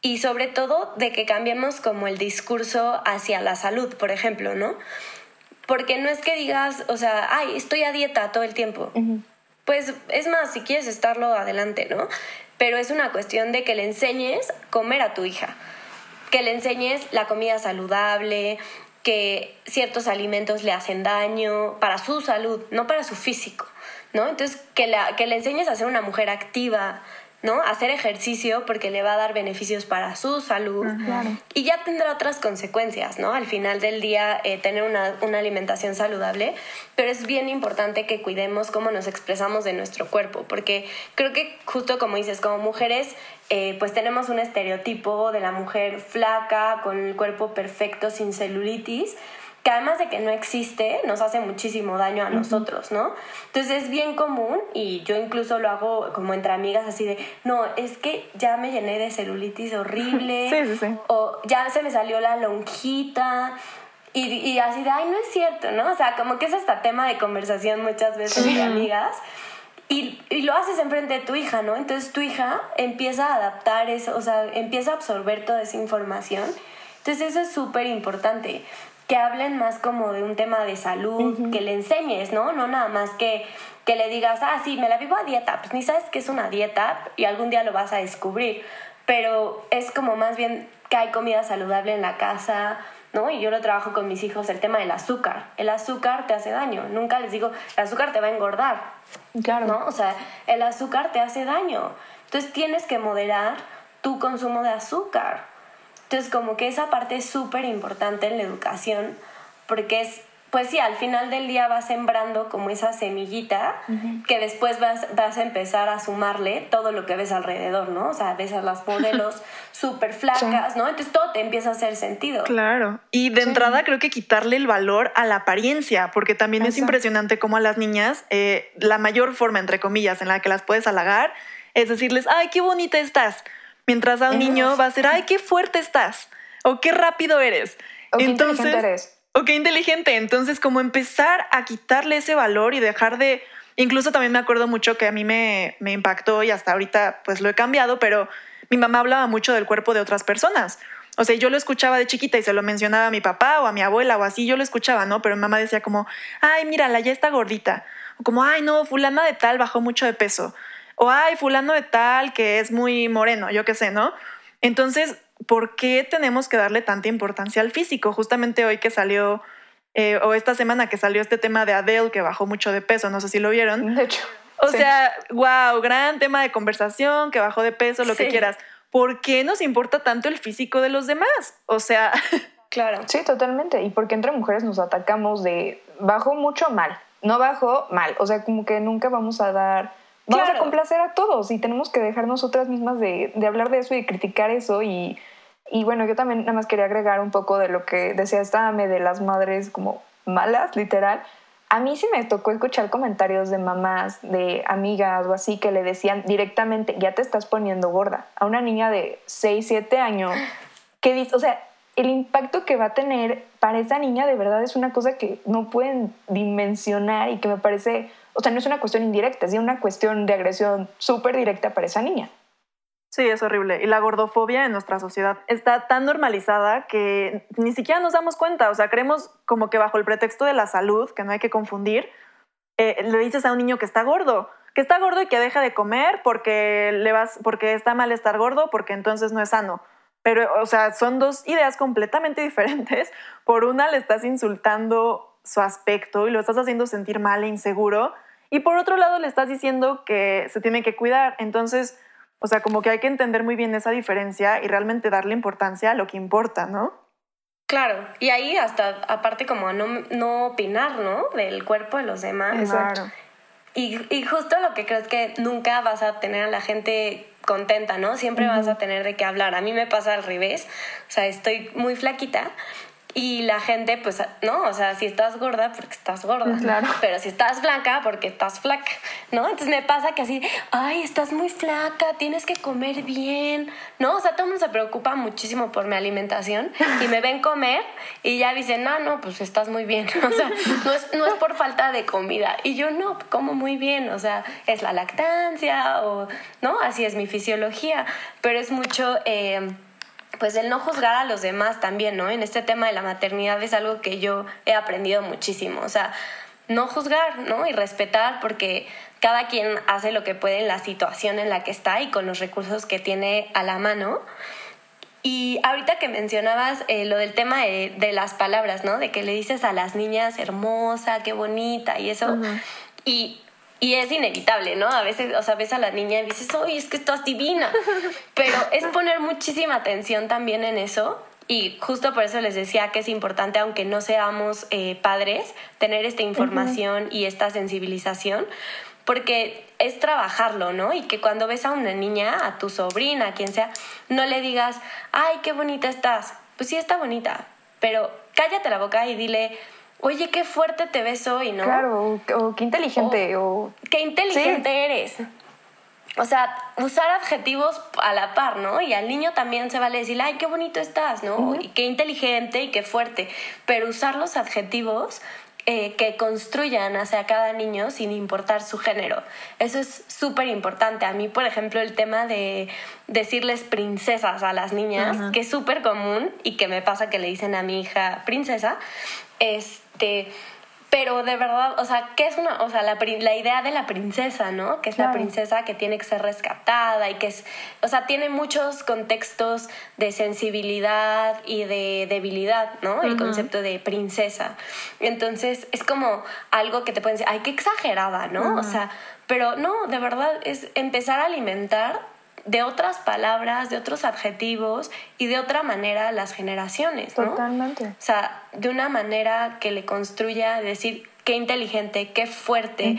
Y sobre todo de que cambiemos como el discurso hacia la salud, por ejemplo, ¿no? Porque no es que digas, o sea, ay, estoy a dieta todo el tiempo. Pues es más, si quieres estarlo adelante, ¿no? Pero es una cuestión de que le enseñes comer a tu hija, que le enseñes la comida saludable, que ciertos alimentos le hacen daño para su salud, no para su físico, ¿no? Entonces, que, la, que le enseñes a ser una mujer activa, ¿no? Hacer ejercicio porque le va a dar beneficios para su salud y ya tendrá otras consecuencias, ¿no? Al final del día eh, tener una, una, alimentación saludable, pero es bien importante que cuidemos cómo nos expresamos de nuestro cuerpo, porque creo que justo como dices, como mujeres, eh, pues tenemos un estereotipo de la mujer flaca, con el cuerpo perfecto, sin celulitis, que además de que no existe, nos hace muchísimo daño a nosotros, ¿no? Entonces es bien común y yo incluso lo hago como entre amigas así de, no, es que ya me llené de celulitis horrible, sí, sí, sí. o ya se me salió la lonjita. Y, y, así de, ay, no es cierto, ¿no? O sea, como que es hasta tema de conversación muchas veces de amigas. Y, y, lo haces enfrente de tu hija, ¿no? Entonces tu hija empieza a adaptar eso, o sea, empieza a absorber toda esa información. Entonces eso es súper importante que hablen más como de un tema de salud, que le enseñes, ¿no? No nada más que, que le digas, ah, sí, me la vivo a dieta, pues ni sabes qué es una dieta y algún día lo vas a descubrir, pero es como más bien que hay comida saludable en la casa, ¿no? Y yo lo trabajo con mis hijos, el tema del azúcar. El azúcar te hace daño, nunca les digo, el azúcar te va a engordar, claro. ¿no? O sea, el azúcar te hace daño, entonces tienes que moderar tu consumo de azúcar. Entonces, como que esa parte es súper importante en la educación, porque es, pues sí, al final del día vas sembrando como esa semillita que después vas, vas a empezar a sumarle todo lo que ves alrededor, ¿no? O sea, ves a las modelos súper flacas, ¿no? Entonces todo te empieza a hacer sentido. Claro. Y de entrada creo que quitarle el valor a la apariencia, porque también es impresionante cómo a las niñas eh, la mayor forma, entre comillas, en la que las puedes halagar es decirles, ay, qué bonita estás Mientras a un niño va a ser, ay, qué fuerte estás, o qué rápido eres. O qué inteligente eres. O qué inteligente. Entonces, como empezar a quitarle ese valor y dejar de... Incluso también me acuerdo mucho que a mí me, me impactó y hasta ahorita pues lo he cambiado, pero mi mamá hablaba mucho del cuerpo de otras personas. O sea, yo lo escuchaba de chiquita y se lo mencionaba a mi papá o a mi abuela o así, yo lo escuchaba, ¿no? Pero mi mamá decía como, ay, mírala, ya está gordita. O como, ay, no, fulana de tal bajó mucho de peso o ay, fulano de tal que es muy moreno, yo qué sé, ¿no? Entonces, ¿por qué tenemos que darle tanta importancia al físico? Justamente hoy que salió, eh, o esta semana que salió este tema de Adele, que bajó mucho de peso, no sé si lo vieron. De hecho. O sea, wow, gran tema de conversación, que bajó de peso, lo que quieras. ¿Por qué nos importa tanto el físico de los demás? O sea... Claro. Sí, totalmente. Y porque entre mujeres nos atacamos de bajo mucho mal, no bajo mal. O sea, como que nunca vamos a dar vamos a complacer a todos y tenemos que dejar nosotras mismas de, de hablar de eso y criticar eso y, y, bueno, yo también nada más quería agregar un poco de lo que decía esta AME de las madres como malas, literal. A mí sí me tocó escuchar comentarios de mamás, de amigas o así que le decían directamente, ya te estás poniendo gorda. A una niña de 6, 7 años, que dice, o sea, el impacto que va a tener para esa niña de verdad es una cosa que no pueden dimensionar y que me parece o sea, no es una cuestión indirecta, es una cuestión de agresión súper directa para esa niña. Sí, es horrible. Y la gordofobia en nuestra sociedad está tan normalizada que ni siquiera nos damos cuenta. O sea, creemos como que bajo el pretexto de la salud, que no hay que confundir, eh, le dices a un niño que está gordo, que está gordo y que deja de comer porque, le vas, porque está mal estar gordo, porque entonces no es sano. Pero, o sea, son dos ideas completamente diferentes. Por una le estás insultando su aspecto y lo estás haciendo sentir mal e inseguro y por otro lado le estás diciendo que se tiene que cuidar. Entonces, o sea, como que hay que entender muy bien esa diferencia y realmente darle importancia a lo que importa, ¿no? Claro, y ahí hasta aparte como no, no opinar, ¿no? Del cuerpo de los demás. Exacto. Y, y justo lo que creo es que nunca vas a tener a la gente contenta, ¿no? Siempre vas a tener de qué hablar. A mí me pasa al revés, o sea, estoy muy flaquita Y la gente, pues, no, o sea, si estás gorda, porque estás gorda. Claro. Pero si estás flaca, porque estás flaca, ¿no? Entonces me pasa que así, ay, estás muy flaca, tienes que comer bien, ¿no? O sea, todo el mundo se preocupa muchísimo por mi alimentación y me ven comer y ya dicen, no, no, pues estás muy bien. O sea, no es, no es por falta de comida. Y yo no, como muy bien, o sea, es la lactancia o, ¿no? Así es mi fisiología, pero es mucho... Eh, pues el no juzgar a los demás también, ¿no? En este tema de la maternidad es algo que yo he aprendido muchísimo, o sea, no juzgar, ¿no? Y respetar porque cada quien hace lo que puede en la situación en la que está y con los recursos que tiene a la mano. Y ahorita que mencionabas eh, lo del tema de, las palabras, ¿no? De que le dices a las niñas hermosa, qué bonita y eso. Y y es inevitable, ¿no? A veces, o sea, ves a la niña y dices, oye, es que estás divina. Pero es poner muchísima atención también en eso. Y justo por eso les decía que es importante, aunque no seamos eh, padres, tener esta información y esta sensibilización, porque es trabajarlo, ¿no? Y que cuando ves a una niña, a tu sobrina, a quien sea, no le digas, ay, qué bonita estás. Pues sí, está bonita, pero cállate la boca y dile, oye, qué fuerte te ves hoy, ¿no? Claro, o, qué inteligente, o, Qué inteligente eres. O sea, usar adjetivos a la par, ¿no? Y al niño también se vale decir, ay, qué bonito estás, ¿no? Y qué inteligente y qué fuerte. Pero usar los adjetivos eh, que construyan hacia cada niño sin importar su género. Eso es súper importante. A mí, por ejemplo, el tema de decirles princesas a las niñas, que es súper común y que me pasa que le dicen a mi hija princesa, este pero de verdad, o sea, ¿qué es una, o sea, la, la idea de la princesa, ¿no? Que es la princesa que tiene que ser rescatada y que es, o sea, tiene muchos contextos de sensibilidad y de debilidad, ¿no? El concepto de princesa. Entonces, es como algo que te pueden decir, ay, qué exagerada, ¿no? O sea, pero no, de verdad, es empezar a alimentar de otras palabras, de otros adjetivos y de otra manera las generaciones, ¿no? Totalmente. O sea, de una manera que le construya decir qué inteligente, qué fuerte,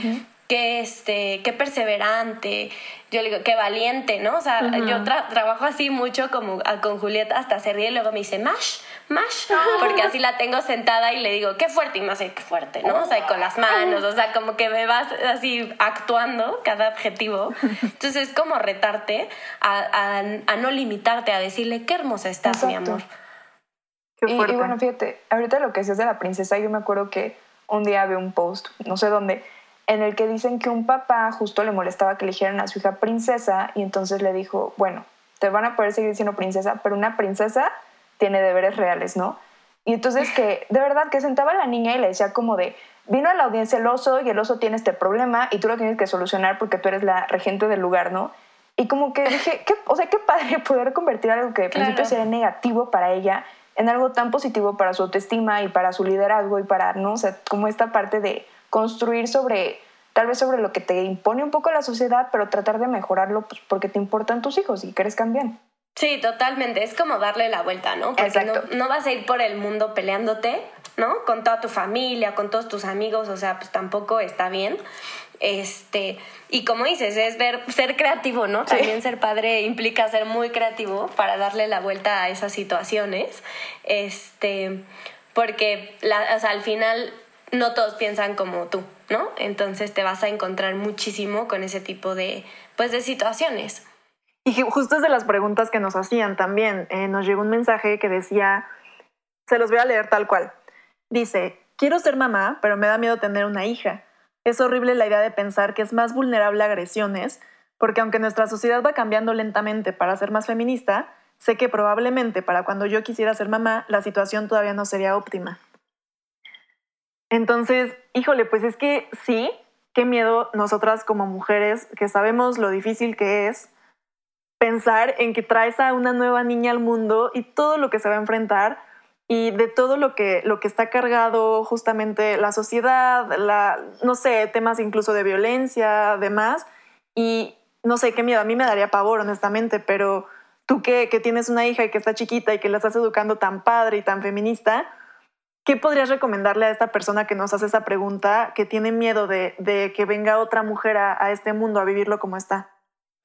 qué, este, qué perseverante, yo le digo, qué valiente, ¿no? O sea, yo trabajo así mucho como con Julieta hasta se ríe y luego me dice, Mash, Mash, porque así la tengo sentada y le digo, qué fuerte, y más qué fuerte, ¿no? O sea, con las manos, o sea, como que me vas así actuando cada objetivo. Entonces es como retarte a, a, no limitarte, a decirle, qué hermosa estás, mi amor. y, y, bueno, fíjate, ahorita lo que decías de la princesa, yo me acuerdo que un día vi un post, no sé dónde, en el que dicen que un papá justo le molestaba que eligieran a su hija princesa y entonces le dijo, bueno, te van a poder seguir siendo princesa, pero una princesa tiene deberes reales, ¿no? Y entonces que, de verdad, que sentaba a la niña y le decía como de, vino a la audiencia el oso y el oso tiene este problema y tú lo tienes que solucionar porque tú eres la regente del lugar, ¿no? Y como que dije, ¿qué, o sea, qué padre poder convertir algo que al principio sería negativo para ella en algo tan positivo para su autoestima y para su liderazgo y para, ¿no? O sea, como esta parte de construir sobre, tal vez sobre lo que te impone un poco la sociedad, pero tratar de mejorarlo pues, porque te importan tus hijos y crezcan bien. Sí, totalmente. Es como darle la vuelta, ¿no? Porque no, no, vas a ir por el mundo peleándote, ¿no? Con toda tu familia, con todos tus amigos, o sea, pues tampoco está bien. Este, y como dices, es ver, ser creativo, ¿no? También ser padre implica ser muy creativo para darle la vuelta a esas situaciones. Este, porque la, o sea, al final no todos piensan como tú, ¿no? Entonces te vas a encontrar muchísimo con ese tipo de, pues, de situaciones. Y justo es de las preguntas que nos hacían también. Eh, nos llegó un mensaje que decía, se los voy a leer tal cual. Dice, quiero ser mamá, pero me da miedo tener una hija. Es horrible la idea de pensar que es más vulnerable a agresiones, porque aunque nuestra sociedad va cambiando lentamente para ser más feminista, sé que probablemente para cuando yo quisiera ser mamá, la situación todavía no sería óptima. Entonces, híjole, pues es que sí, qué miedo nosotras como mujeres que sabemos lo difícil que es pensar en que traes a una nueva niña al mundo y todo lo que se va a enfrentar y de todo lo que, lo que está cargado justamente la sociedad, la, no sé, temas incluso de violencia, demás. Y no sé qué miedo, a mí me daría pavor, honestamente, pero tú que, que tienes una hija y que está chiquita y que la estás educando tan padre y tan feminista, ¿Qué podrías recomendarle a esta persona que nos hace esa pregunta, que tiene miedo de, que venga otra mujer a, este mundo a vivirlo como está?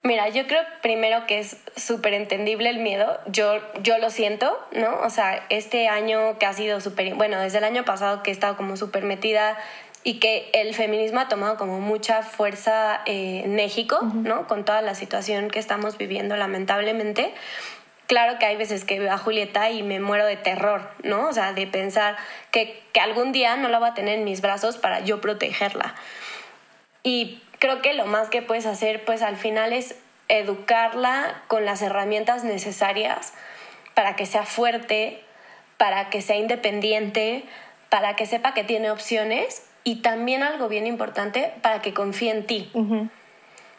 Mira, yo creo primero que es súper entendible el miedo. Yo, yo lo siento, ¿no? O sea, este año que ha sido súper, bueno, desde el año pasado que he estado como súper metida y que el feminismo ha tomado como mucha fuerza eh, en México, ¿no? Con toda la situación que estamos viviendo, lamentablemente. Claro que hay veces que veo a Julieta y me muero de terror, ¿no? O sea, de pensar que, que algún día no la voy a tener en mis brazos para yo protegerla. Y creo que lo más que puedes hacer, pues al final es educarla con las herramientas necesarias para que sea fuerte, para que sea independiente, para que sepa que tiene opciones y también algo bien importante, para que confíe en ti.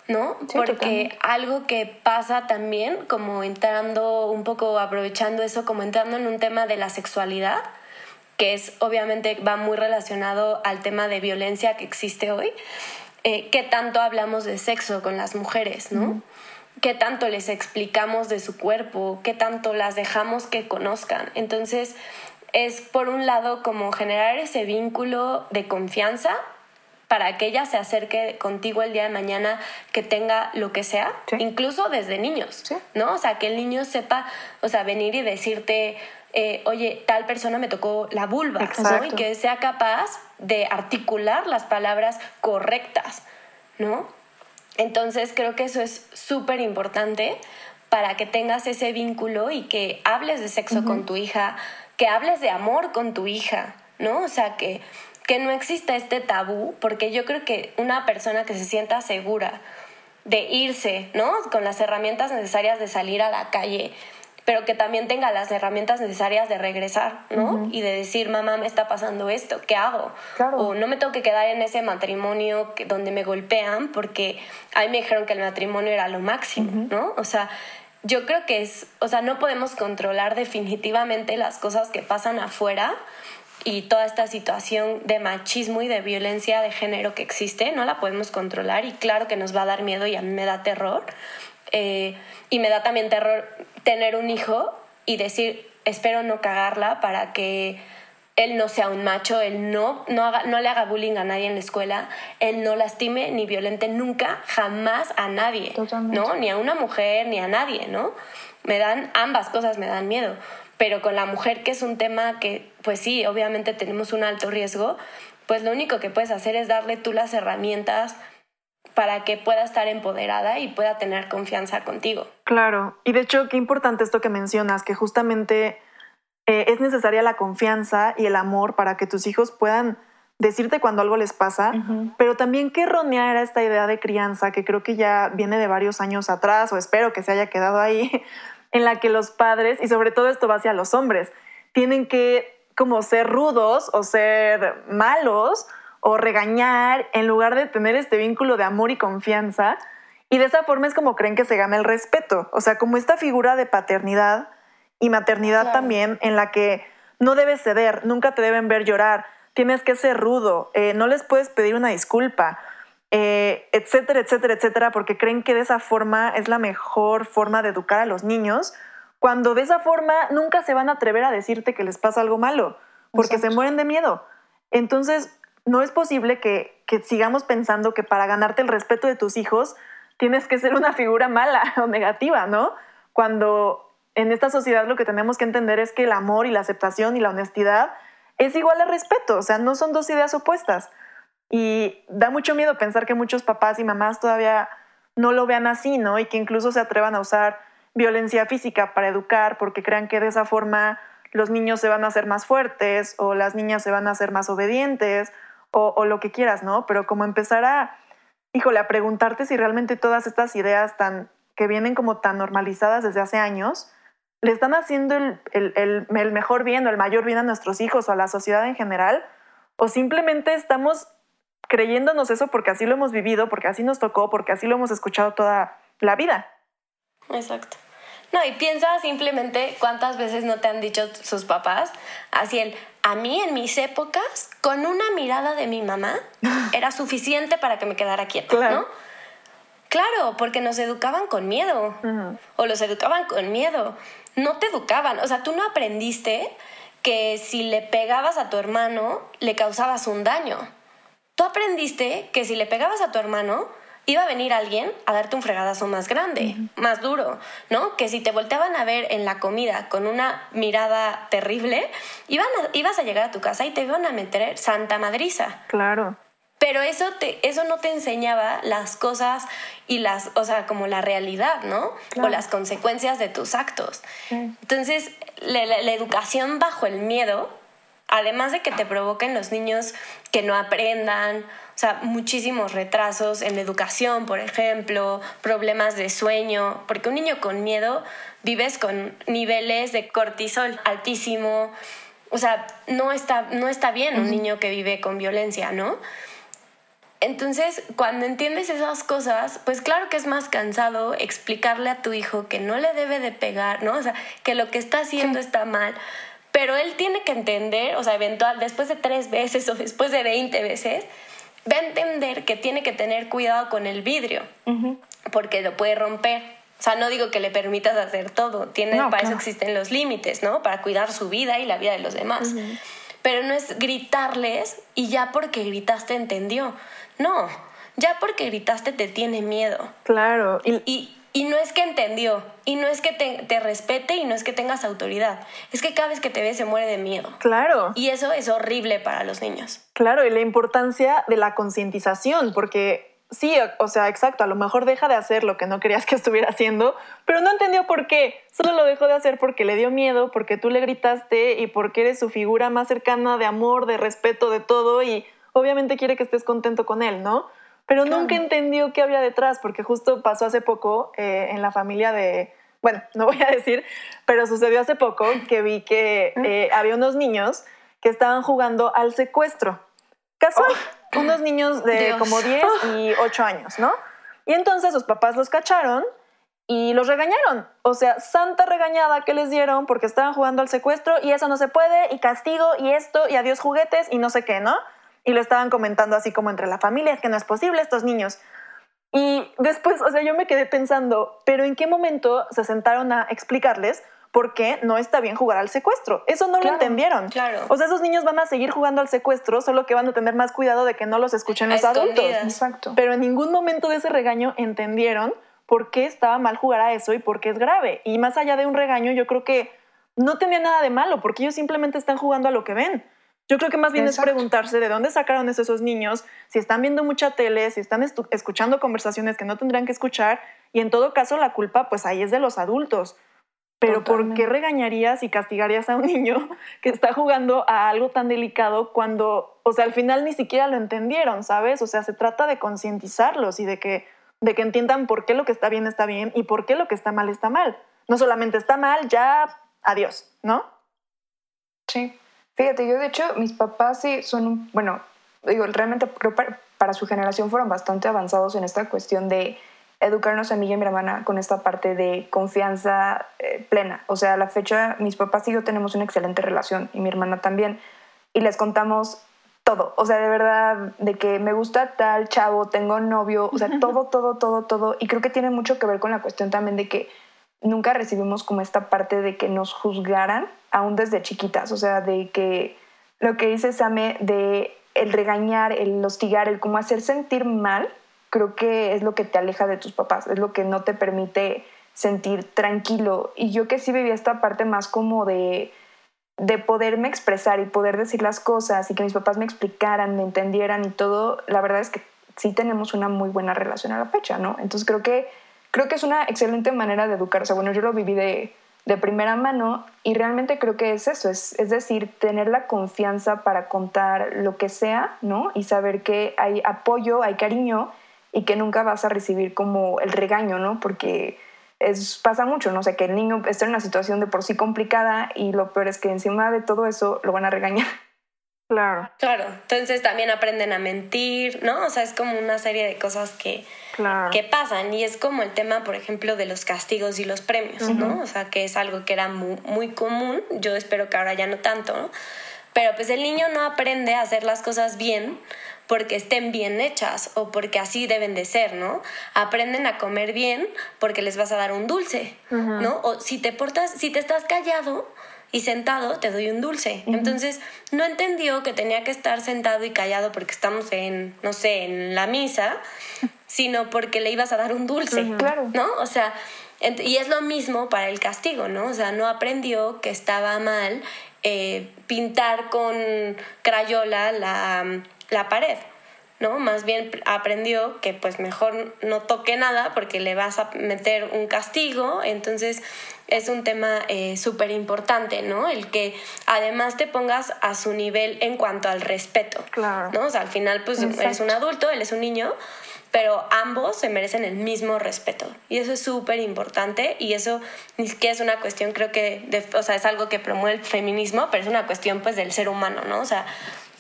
¿No? Porque algo que pasa también, como entrando un poco, aprovechando eso, como entrando en un tema de la sexualidad, que es obviamente va muy relacionado al tema de violencia que existe hoy, eh, qué tanto hablamos de sexo con las mujeres, ¿no? Qué tanto les explicamos de su cuerpo, qué tanto las dejamos que conozcan. Entonces, es por un lado como generar ese vínculo de confianza para que ella se acerque contigo el día de mañana, que tenga lo que sea, incluso desde niños, ¿no? O sea, que el niño sepa, o sea, venir y decirte, eh, oye, tal persona me tocó la vulva, ¿no? Y que sea capaz de articular las palabras correctas, ¿no? Entonces creo que eso es súper importante para que tengas ese vínculo y que hables de sexo con tu hija, que hables de amor con tu hija, ¿no? O sea, que, que no exista este tabú, porque yo creo que una persona que se sienta segura de irse, ¿no? Con las herramientas necesarias de salir a la calle, pero que también tenga las herramientas necesarias de regresar, ¿no? Y de decir, mamá, me está pasando esto, ¿qué hago? O no me tengo que quedar en ese matrimonio que, donde me golpean porque ahí me dijeron que el matrimonio era lo máximo, ¿no? O sea, yo creo que es, o sea, no podemos controlar definitivamente las cosas que pasan afuera y toda esta situación de machismo y de violencia de género que existe, no la podemos controlar y claro que nos va a dar miedo y a mí me da terror. Eh, y me da también terror tener un hijo y decir, espero no cagarla para que él no sea un macho, él no, no, haga, no le haga bullying a nadie en la escuela, él no lastime ni violente nunca, jamás a nadie, ¿no? Ni a una mujer, ni a nadie, ¿no? Me dan, ambas cosas me dan miedo, pero con la mujer que es un tema que, pues sí, obviamente tenemos un alto riesgo, pues lo único que puedes hacer es darle tú las herramientas para que pueda estar empoderada y pueda tener confianza contigo. Claro, y de hecho, qué importante esto que mencionas, que justamente eh, es necesaria la confianza y el amor para que tus hijos puedan decirte cuando algo les pasa, pero también qué errónea era esta idea de crianza que creo que ya viene de varios años atrás, o espero que se haya quedado ahí, en la que los padres, y sobre todo esto va hacia los hombres, tienen que como ser rudos o ser malos o regañar en lugar de tener este vínculo de amor y confianza. Y de esa forma es como creen que se gana el respeto. O sea, como esta figura de paternidad y maternidad también en la que no debes ceder, nunca te deben ver llorar, tienes que ser rudo, eh, no les puedes pedir una disculpa, eh, etcétera, etcétera, etcétera, porque creen que de esa forma es la mejor forma de educar a los niños, cuando de esa forma nunca se van a atrever a decirte que les pasa algo malo, porque se mueren de miedo. Entonces, no es posible que, sigamos pensando que para ganarte el respeto de tus hijos tienes que ser una figura mala o negativa, ¿no? Cuando en esta sociedad lo que tenemos que entender es que el amor y la aceptación y la honestidad es igual al respeto, o sea, no son dos ideas opuestas. Y da mucho miedo pensar que muchos papás y mamás todavía no lo vean así, ¿no? Y que incluso se atrevan a usar violencia física para educar porque crean que de esa forma los niños se van a hacer más fuertes o las niñas se van a hacer más obedientes o, lo que quieras, ¿no? Pero como empezar a, híjole, a preguntarte si realmente todas estas ideas tan, que vienen como tan normalizadas desde hace años, le están haciendo el, el, el, mejor bien o el mayor bien a nuestros hijos o a la sociedad en general, o simplemente estamos creyéndonos eso porque así lo hemos vivido, porque así nos tocó, porque así lo hemos escuchado toda la vida. Exacto. No, y piensa simplemente cuántas veces no te han dicho sus papás, así el, a mí en mis épocas, con una mirada de mi mamá, era suficiente para que me quedara quieta, claro. ¿no? Claro, porque nos educaban con miedo, o los educaban con miedo, no te educaban, o sea, tú no aprendiste que si le pegabas a tu hermano, le causabas un daño. Tú aprendiste que si le pegabas a tu hermano, iba a venir alguien a darte un fregadazo más grande, más duro, ¿no? Que si te volteaban a ver en la comida con una mirada terrible, iban ibas a llegar a tu casa y te iban a meter santa madriza. Claro. Pero eso, te, eso no te enseñaba las cosas y las, o sea, como la realidad, ¿no? O las consecuencias de tus actos. Entonces, la, la, educación bajo el miedo, además de que te provoquen los niños que no aprendan, o sea, muchísimos retrasos en educación, por ejemplo, problemas de sueño, porque un niño con miedo vives con niveles de cortisol altísimo. O sea, no está, no está bien un niño que vive con violencia, ¿no? Entonces, cuando entiendes esas cosas, pues claro que es más cansado explicarle a tu hijo que no le debe de pegar, ¿no? O sea, que lo que está haciendo está mal. Pero él tiene que entender, o sea, eventual, después de tres veces o después de veinte veces, va a entender que tiene que tener cuidado con el vidrio, porque lo puede romper. O sea, no digo que le permitas hacer todo, tiene, para eso existen los límites, ¿no? Para cuidar su vida y la vida de los demás. Pero no es gritarles y ya porque gritaste entendió. No, ya porque gritaste te tiene miedo. Claro. Y, y, no es que entendió, y no es que te, te, respete, y no es que tengas autoridad. Es que cada vez que te ve se muere de miedo. Claro. Y eso es horrible para los niños. Claro, y la importancia de la concientización, porque sí, o sea, exacto, a lo mejor deja de hacer lo que no querías que estuviera haciendo, pero no entendió por qué. Solo lo dejó de hacer porque le dio miedo, porque tú le gritaste y porque eres su figura más cercana de amor, de respeto, de todo, y obviamente quiere que estés contento con él, ¿no? Pero nunca entendió qué había detrás, porque justo pasó hace poco eh, en la familia de, bueno, no voy a decir, pero sucedió hace poco que vi que eh, había unos niños que estaban jugando al secuestro. Casual, oh. unos niños de como 10 y 8 años, ¿no? Y entonces sus papás los cacharon y los regañaron. O sea, santa regañada que les dieron porque estaban jugando al secuestro y eso no se puede y castigo y esto y adiós juguetes y no sé qué, ¿no? Y lo estaban comentando así como entre la familia, es que no es posible estos niños. Y después, o sea, yo me quedé pensando, pero ¿en qué momento se sentaron a explicarles por qué no está bien jugar al secuestro? Eso no lo entendieron. Claro. O sea, esos niños van a seguir jugando al secuestro, solo que van a tener más cuidado de que no los escuchen los adultos. Exacto. Pero en ningún momento de ese regaño entendieron por qué estaba mal jugar a eso y por qué es grave. Y más allá de un regaño, yo creo que no tenía nada de malo, porque ellos simplemente están jugando a lo que ven. Yo creo que más bien es preguntarse de dónde sacaron esos niños, si están viendo mucha tele, si están escuchando conversaciones que no tendrían que escuchar, y en todo caso la culpa pues ahí es de los adultos. Pero ¿por qué regañarías y castigarías a un niño que está jugando a algo tan delicado cuando, o sea, al final ni siquiera lo entendieron, ¿sabes? O sea, se trata de concientizarlos y de que, de que entiendan por qué lo que está bien está bien y por qué lo que está mal está mal. No solamente está mal, ya adiós, ¿no? Sí. Fíjate, yo de hecho, mis papás sí son, bueno, digo, realmente creo para, para su generación fueron bastante avanzados en esta cuestión de educarnos a mí y a mi hermana con esta parte de confianza eh, plena. O sea, a la fecha mis papás y yo tenemos una excelente relación y mi hermana también. Y les contamos todo. O sea, de verdad, de que me gusta tal chavo, tengo novio, o sea, todo, todo, todo, todo. Y creo que tiene mucho que ver con la cuestión también de que nunca recibimos como esta parte de que nos juzgaran aún desde chiquitas, o sea, de que lo que dice Same de el regañar, el hostigar, el como hacer sentir mal, creo que es lo que te aleja de tus papás, es lo que no te permite sentir tranquilo. Y yo que sí vivía esta parte más como de, de poderme expresar y poder decir las cosas y que mis papás me explicaran, me entendieran y todo, la verdad es que sí tenemos una muy buena relación a la fecha, ¿no? Entonces creo que, creo que es una excelente manera de educarse. Bueno, yo lo viví de, de primera mano y realmente creo que es eso, es, es decir, tener la confianza para contar lo que sea, ¿no? Y saber que hay apoyo, hay cariño y que nunca vas a recibir como el regaño, ¿no? Porque es, pasa mucho, ¿no? O sea, que el niño está en una situación de por sí complicada y lo peor es que encima de todo eso lo van a regañar. Claro. Claro, entonces también aprenden a mentir, ¿no? O sea, es como una serie de cosas que, que pasan y es como el tema, por ejemplo, de los castigos y los premios, ¿no? O sea, que es algo que era muy, muy común, yo espero que ahora ya no tanto, ¿no? Pero pues el niño no aprende a hacer las cosas bien porque estén bien hechas o porque así deben de ser, ¿no? Aprenden a comer bien porque les vas a dar un dulce, ¿no? O si te portas, si te estás callado, y sentado te doy un dulce. Entonces no entendió que tenía que estar sentado y callado porque estamos en, no sé, en la misa, sino porque le ibas a dar un dulce. Claro. ¿No? O sea, y es lo mismo para el castigo, ¿no? O sea, no aprendió que estaba mal eh, pintar con crayola la, la pared. ¿No? Más bien aprendió que pues mejor no toque nada porque le vas a meter un castigo, entonces es un tema eh, súper importante, ¿no? El que además te pongas a su nivel en cuanto al respeto, Claro. ¿no? O sea, al final pues eres un adulto, él es un niño, pero ambos se merecen el mismo respeto. Y eso es súper importante y eso ni siquiera es una cuestión, creo que, de, o sea, es algo que promueve el feminismo, pero es una cuestión pues del ser humano, ¿no? O sea,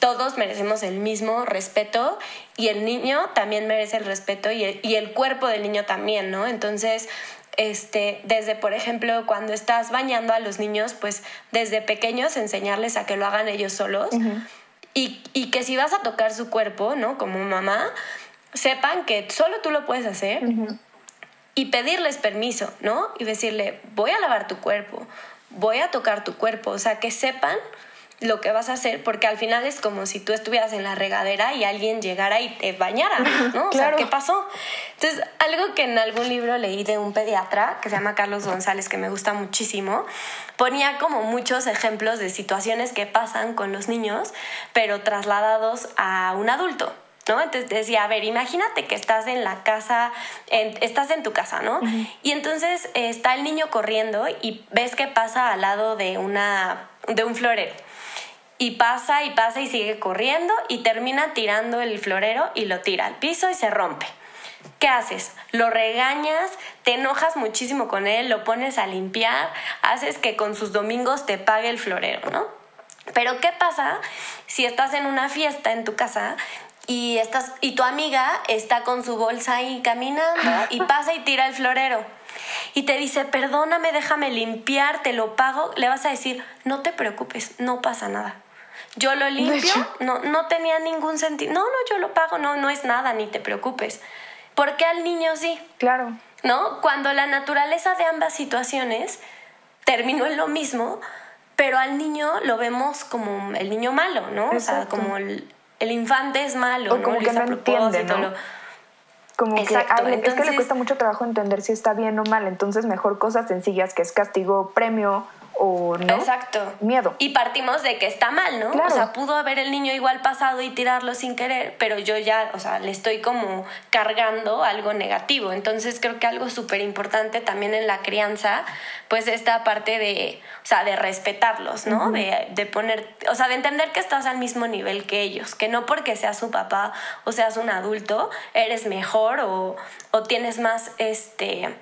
todos merecemos el mismo respeto y el niño también merece el respeto y el, y el cuerpo del niño también, ¿no? Entonces, este, desde, por ejemplo, cuando estás bañando a los niños, pues desde pequeños enseñarles a que lo hagan ellos solos y, y, que si vas a tocar su cuerpo, ¿no? Como mamá, sepan que solo tú lo puedes hacer y pedirles permiso, ¿no? Y decirle, voy a lavar tu cuerpo, voy a tocar tu cuerpo, o sea, que sepan lo que vas a hacer, porque al final es como si tú estuvieras en la regadera y alguien llegara y te bañara, ¿no? O sea, ¿qué pasó? Entonces, algo que en algún libro leí de un pediatra que se llama Carlos González, que me gusta muchísimo, ponía como muchos ejemplos de situaciones que pasan con los niños, pero trasladados a un adulto. ¿no? Entonces decía, a ver, imagínate que estás en la casa, estás en tu casa, ¿no? Y entonces eh, está el niño corriendo y ves que pasa al lado de, una, de un florero. Y pasa y pasa y sigue corriendo y termina tirando el florero y lo tira al piso y se rompe. ¿Qué haces? Lo regañas, te enojas muchísimo con él, lo pones a limpiar, haces que con sus domingos te pague el florero, ¿no? Pero ¿qué pasa si estás en una fiesta en tu casa y, estás, y tu amiga está con su bolsa ahí caminando y pasa y tira el florero. Y te dice, perdóname, déjame limpiar, te lo pago. Le vas a decir, no te preocupes, no pasa nada. Yo lo limpio, no, no tenía ningún sentido. No, no, yo lo pago, no, no es nada, ni te preocupes. ¿Por qué al niño sí? Claro. ¿No? Cuando la naturaleza de ambas situaciones terminó en lo mismo, pero al niño lo vemos como el niño malo, ¿no? O sea, como el, el infante es malo, o como ¿no? que no entiende, ¿no? Como Exacto. que ay, Entonces, es que le cuesta mucho trabajo entender si está bien o mal, entonces mejor cosas sencillas que es castigo, premio o no. Exacto. Miedo. Y partimos de que está mal, ¿no? Claro. O sea, pudo haber el niño igual pasado y tirarlo sin querer, pero yo ya, o sea, le estoy como cargando algo negativo. Entonces creo que algo súper importante también en la crianza, pues esta parte de, o sea, de respetarlos, ¿no? de, de poner, o sea, de entender que estás al mismo nivel que ellos, que no porque seas su papá o seas un adulto, eres mejor o, o tienes más, este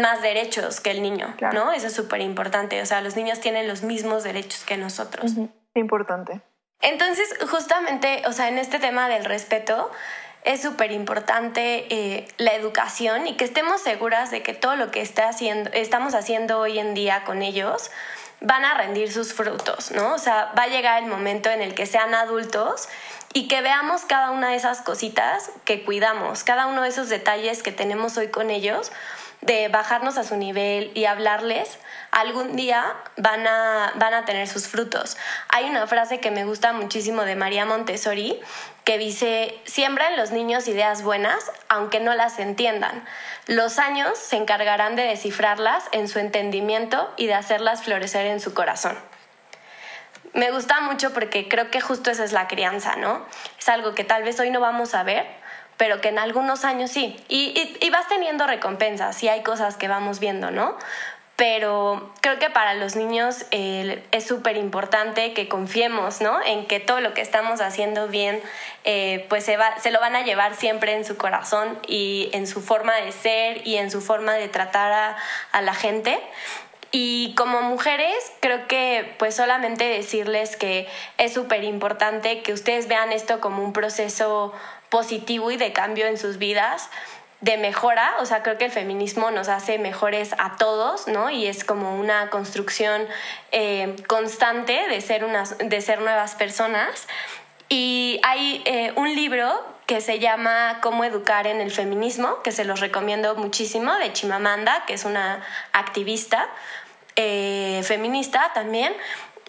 más derechos que el niño, Claro. ¿no? Eso es súper importante. O sea, los niños tienen los mismos derechos que nosotros. Importante. Entonces, justamente, o sea, en este tema del respeto, es súper importante eh, la educación y que estemos seguras de que todo lo que está haciendo, estamos haciendo hoy en día con ellos van a rendir sus frutos, ¿no? O sea, va a llegar el momento en el que sean adultos y que veamos cada una de esas cositas que cuidamos, cada uno de esos detalles que tenemos hoy con ellos, de bajarnos a su nivel y hablarles, algún día van a, van a tener sus frutos. Hay una frase que me gusta muchísimo de María Montessori que dice, siembra los niños ideas buenas, aunque no las entiendan. Los años se encargarán de descifrarlas en su entendimiento y de hacerlas florecer en su corazón. Me gusta mucho porque creo que justo esa es la crianza, ¿no? Es algo que tal vez hoy no vamos a ver, pero que en algunos años sí. Y, vas teniendo recompensas, y hay cosas que vamos viendo, ¿no? Pero creo que para los niños es súper importante que confiemos, ¿no? En que todo lo que estamos haciendo bien, eh, pues se, lo van a llevar siempre en su corazón y en su forma de ser y en su forma de tratar a, a la gente. Y como mujeres, creo que pues solamente decirles que es súper importante que ustedes vean esto como un proceso positivo y de cambio en sus vidas, de mejora, o sea, creo que el feminismo nos hace mejores a todos, ¿no? Y es como una construcción eh, constante de ser, unas, de ser nuevas personas. Y hay eh, un libro que se llama Cómo educar en el feminismo, que se los recomiendo muchísimo, de Chimamanda, que es una activista eh, feminista también.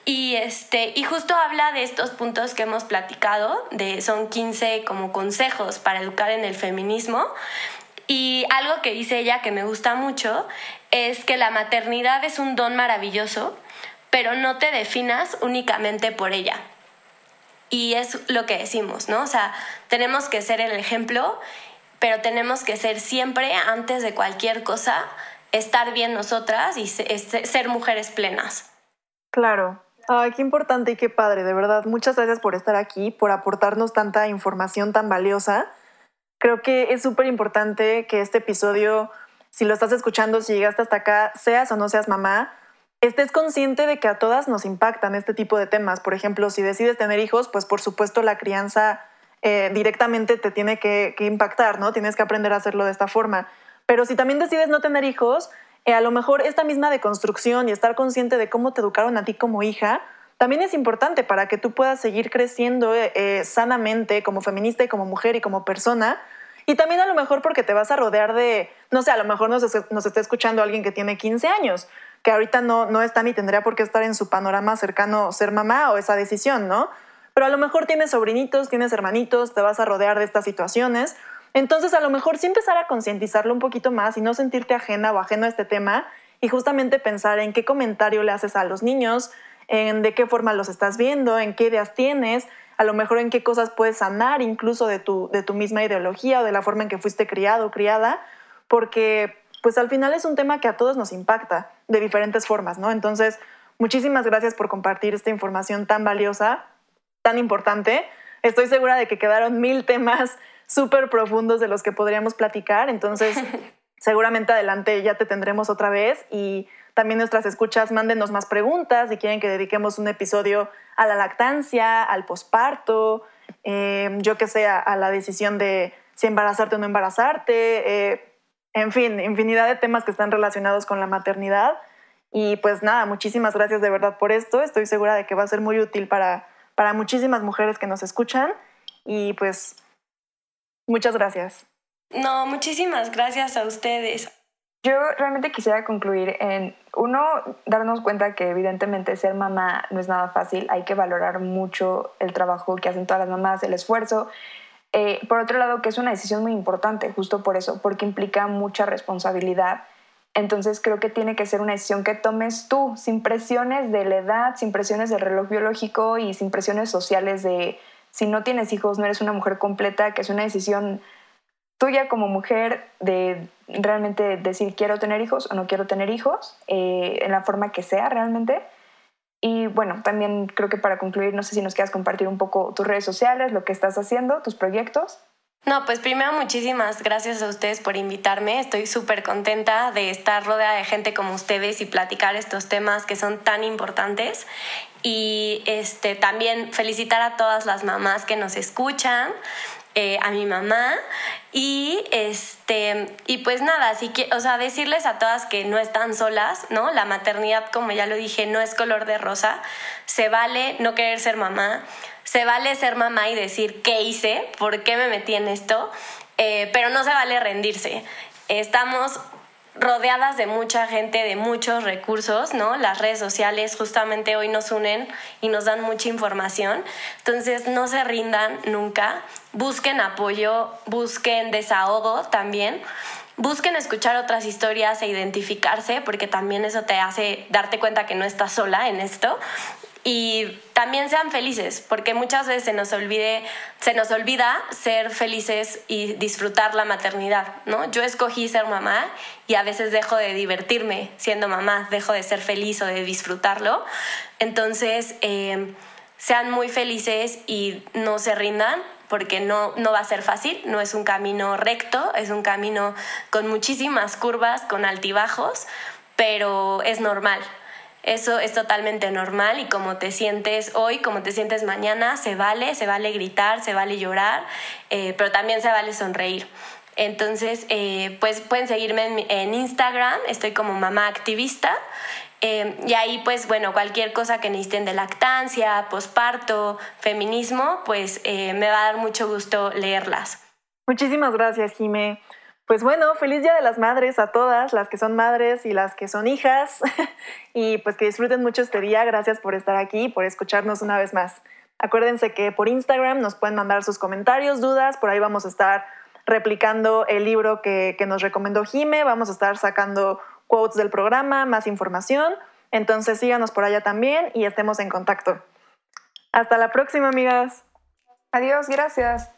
Y, este, y justo habla de estos puntos que hemos platicado, de, son 15 como consejos para educar en el feminismo. Y algo que dice ella que me gusta mucho es que la maternidad es un don maravilloso, pero no te definas únicamente por ella. Y es lo que decimos, ¿no? O sea, tenemos que ser el ejemplo, pero tenemos que ser siempre, antes de cualquier cosa, estar bien nosotras y ser mujeres plenas. Claro. Ay, qué importante y qué padre, de verdad. Muchas gracias por estar aquí, por aportarnos tanta información tan valiosa. Creo que es súper importante que este episodio, si lo estás escuchando, si llegaste hasta acá, seas o no seas mamá, estés consciente de que a todas nos impactan este tipo de temas. Por ejemplo, si decides tener hijos, pues por supuesto la crianza eh, directamente te tiene que, impactar, ¿no? Tienes que aprender a hacerlo de esta forma. Pero si también decides no tener hijos, eh, a lo mejor esta misma deconstrucción y estar consciente de cómo te educaron a ti como hija, también es importante para que tú puedas seguir creciendo eh, sanamente como feminista y como mujer y como persona. Y también a lo mejor porque te vas a rodear de, no sé, a lo mejor nos, nos está escuchando alguien que tiene 15 años que ahorita no, no está ni tendría por qué estar en su panorama cercano ser mamá o esa decisión, ¿no? Pero a lo mejor tienes sobrinitos, tienes hermanitos, te vas a rodear de estas situaciones. Entonces, a lo mejor sí empezar a concientizarlo un poquito más y no sentirte ajena o ajeno a este tema y justamente pensar en qué comentario le haces a los niños, en de qué forma los estás viendo, en qué ideas tienes, a lo mejor en qué cosas puedes sanar incluso de tu, de tu misma ideología o de la forma en que fuiste criado o criada, porque pues al final es un tema que a todos nos impacta de diferentes formas, ¿no? Entonces, muchísimas gracias por compartir esta información tan valiosa, tan importante. Estoy segura de que quedaron mil temas súper profundos de los que podríamos platicar, entonces seguramente adelante ya te tendremos otra vez y también nuestras escuchas mándenos más preguntas si quieren que dediquemos un episodio a la lactancia, al posparto, eh, yo que sé, a la decisión de si embarazarte o no embarazarte, eh, en fin, infinidad de temas que están relacionados con la maternidad. Y pues nada, muchísimas gracias de verdad por esto. Estoy segura de que va a ser muy útil para, para muchísimas mujeres que nos escuchan. Y pues muchas gracias. No, muchísimas gracias a ustedes. Yo realmente quisiera concluir en, uno, darnos cuenta que evidentemente ser mamá no es nada fácil, hay que valorar mucho el trabajo que hacen todas las mamás, el esfuerzo, eh, por otro lado, que es una decisión muy importante, justo por eso, porque implica mucha responsabilidad. Entonces creo que tiene que ser una decisión que tomes tú, sin presiones de la edad, sin presiones del reloj biológico y sin presiones sociales de si no tienes hijos, no eres una mujer completa, que es una decisión tuya como mujer de realmente decir quiero tener hijos o no quiero tener hijos, eh, en la forma que sea realmente. Y bueno, también creo que para concluir, no sé si nos quieras compartir un poco tus redes sociales, lo que estás haciendo, tus proyectos. No, pues primero muchísimas gracias a ustedes por invitarme. Estoy súper contenta de estar rodeada de gente como ustedes y platicar estos temas que son tan importantes. Y este, también felicitar a todas las mamás que nos escuchan. Eh, a mi mamá. Y este y pues nada así que o sea decirles a todas que no están solas no la maternidad como ya lo dije no es color de rosa. Se vale no querer ser mamá. Se vale ser mamá y decir qué hice por qué me metí en esto eh, pero no se vale rendirse. Estamos rodeadas de mucha gente, de muchos recursos, ¿no? Las redes sociales justamente hoy nos unen y nos dan mucha información. Entonces, no se rindan nunca. Busquen apoyo, busquen desahogo también. Busquen escuchar otras historias e identificarse, porque también eso te hace darte cuenta que no estás sola en esto y también sean felices, porque muchas veces se nos, olvida ser felices y disfrutar la maternidad, ¿no? Yo escogí ser mamá y a veces dejo de divertirme siendo mamá, dejo de ser feliz o de disfrutarlo. Entonces, eh, sean muy felices y no se rindan, porque no, no va a ser fácil, no es un camino recto, es un camino con muchísimas curvas, con altibajos, pero es normal, eso es totalmente normal y como te sientes hoy, como te sientes mañana, se vale, se vale gritar, se vale llorar, eh, pero también se vale sonreír. Entonces, eh, pues pueden seguirme en, Instagram, estoy como mamá activista. Eh, y ahí, pues bueno, cualquier cosa que necesiten de lactancia, posparto, feminismo, pues me va a dar mucho gusto leerlas. Muchísimas gracias, Jime. Pues bueno, feliz Día de las Madres a todas, las que son madres y las que son hijas. y pues que disfruten mucho este día. Gracias por estar aquí por escucharnos una vez más. Acuérdense que por Instagram nos pueden mandar sus comentarios, dudas. Por ahí vamos a estar replicando el libro que, que nos recomendó Jime. Vamos a estar sacando quotes del programa, más información. Entonces síganos por allá también y estemos en contacto. Hasta la próxima, amigas. Adiós, gracias.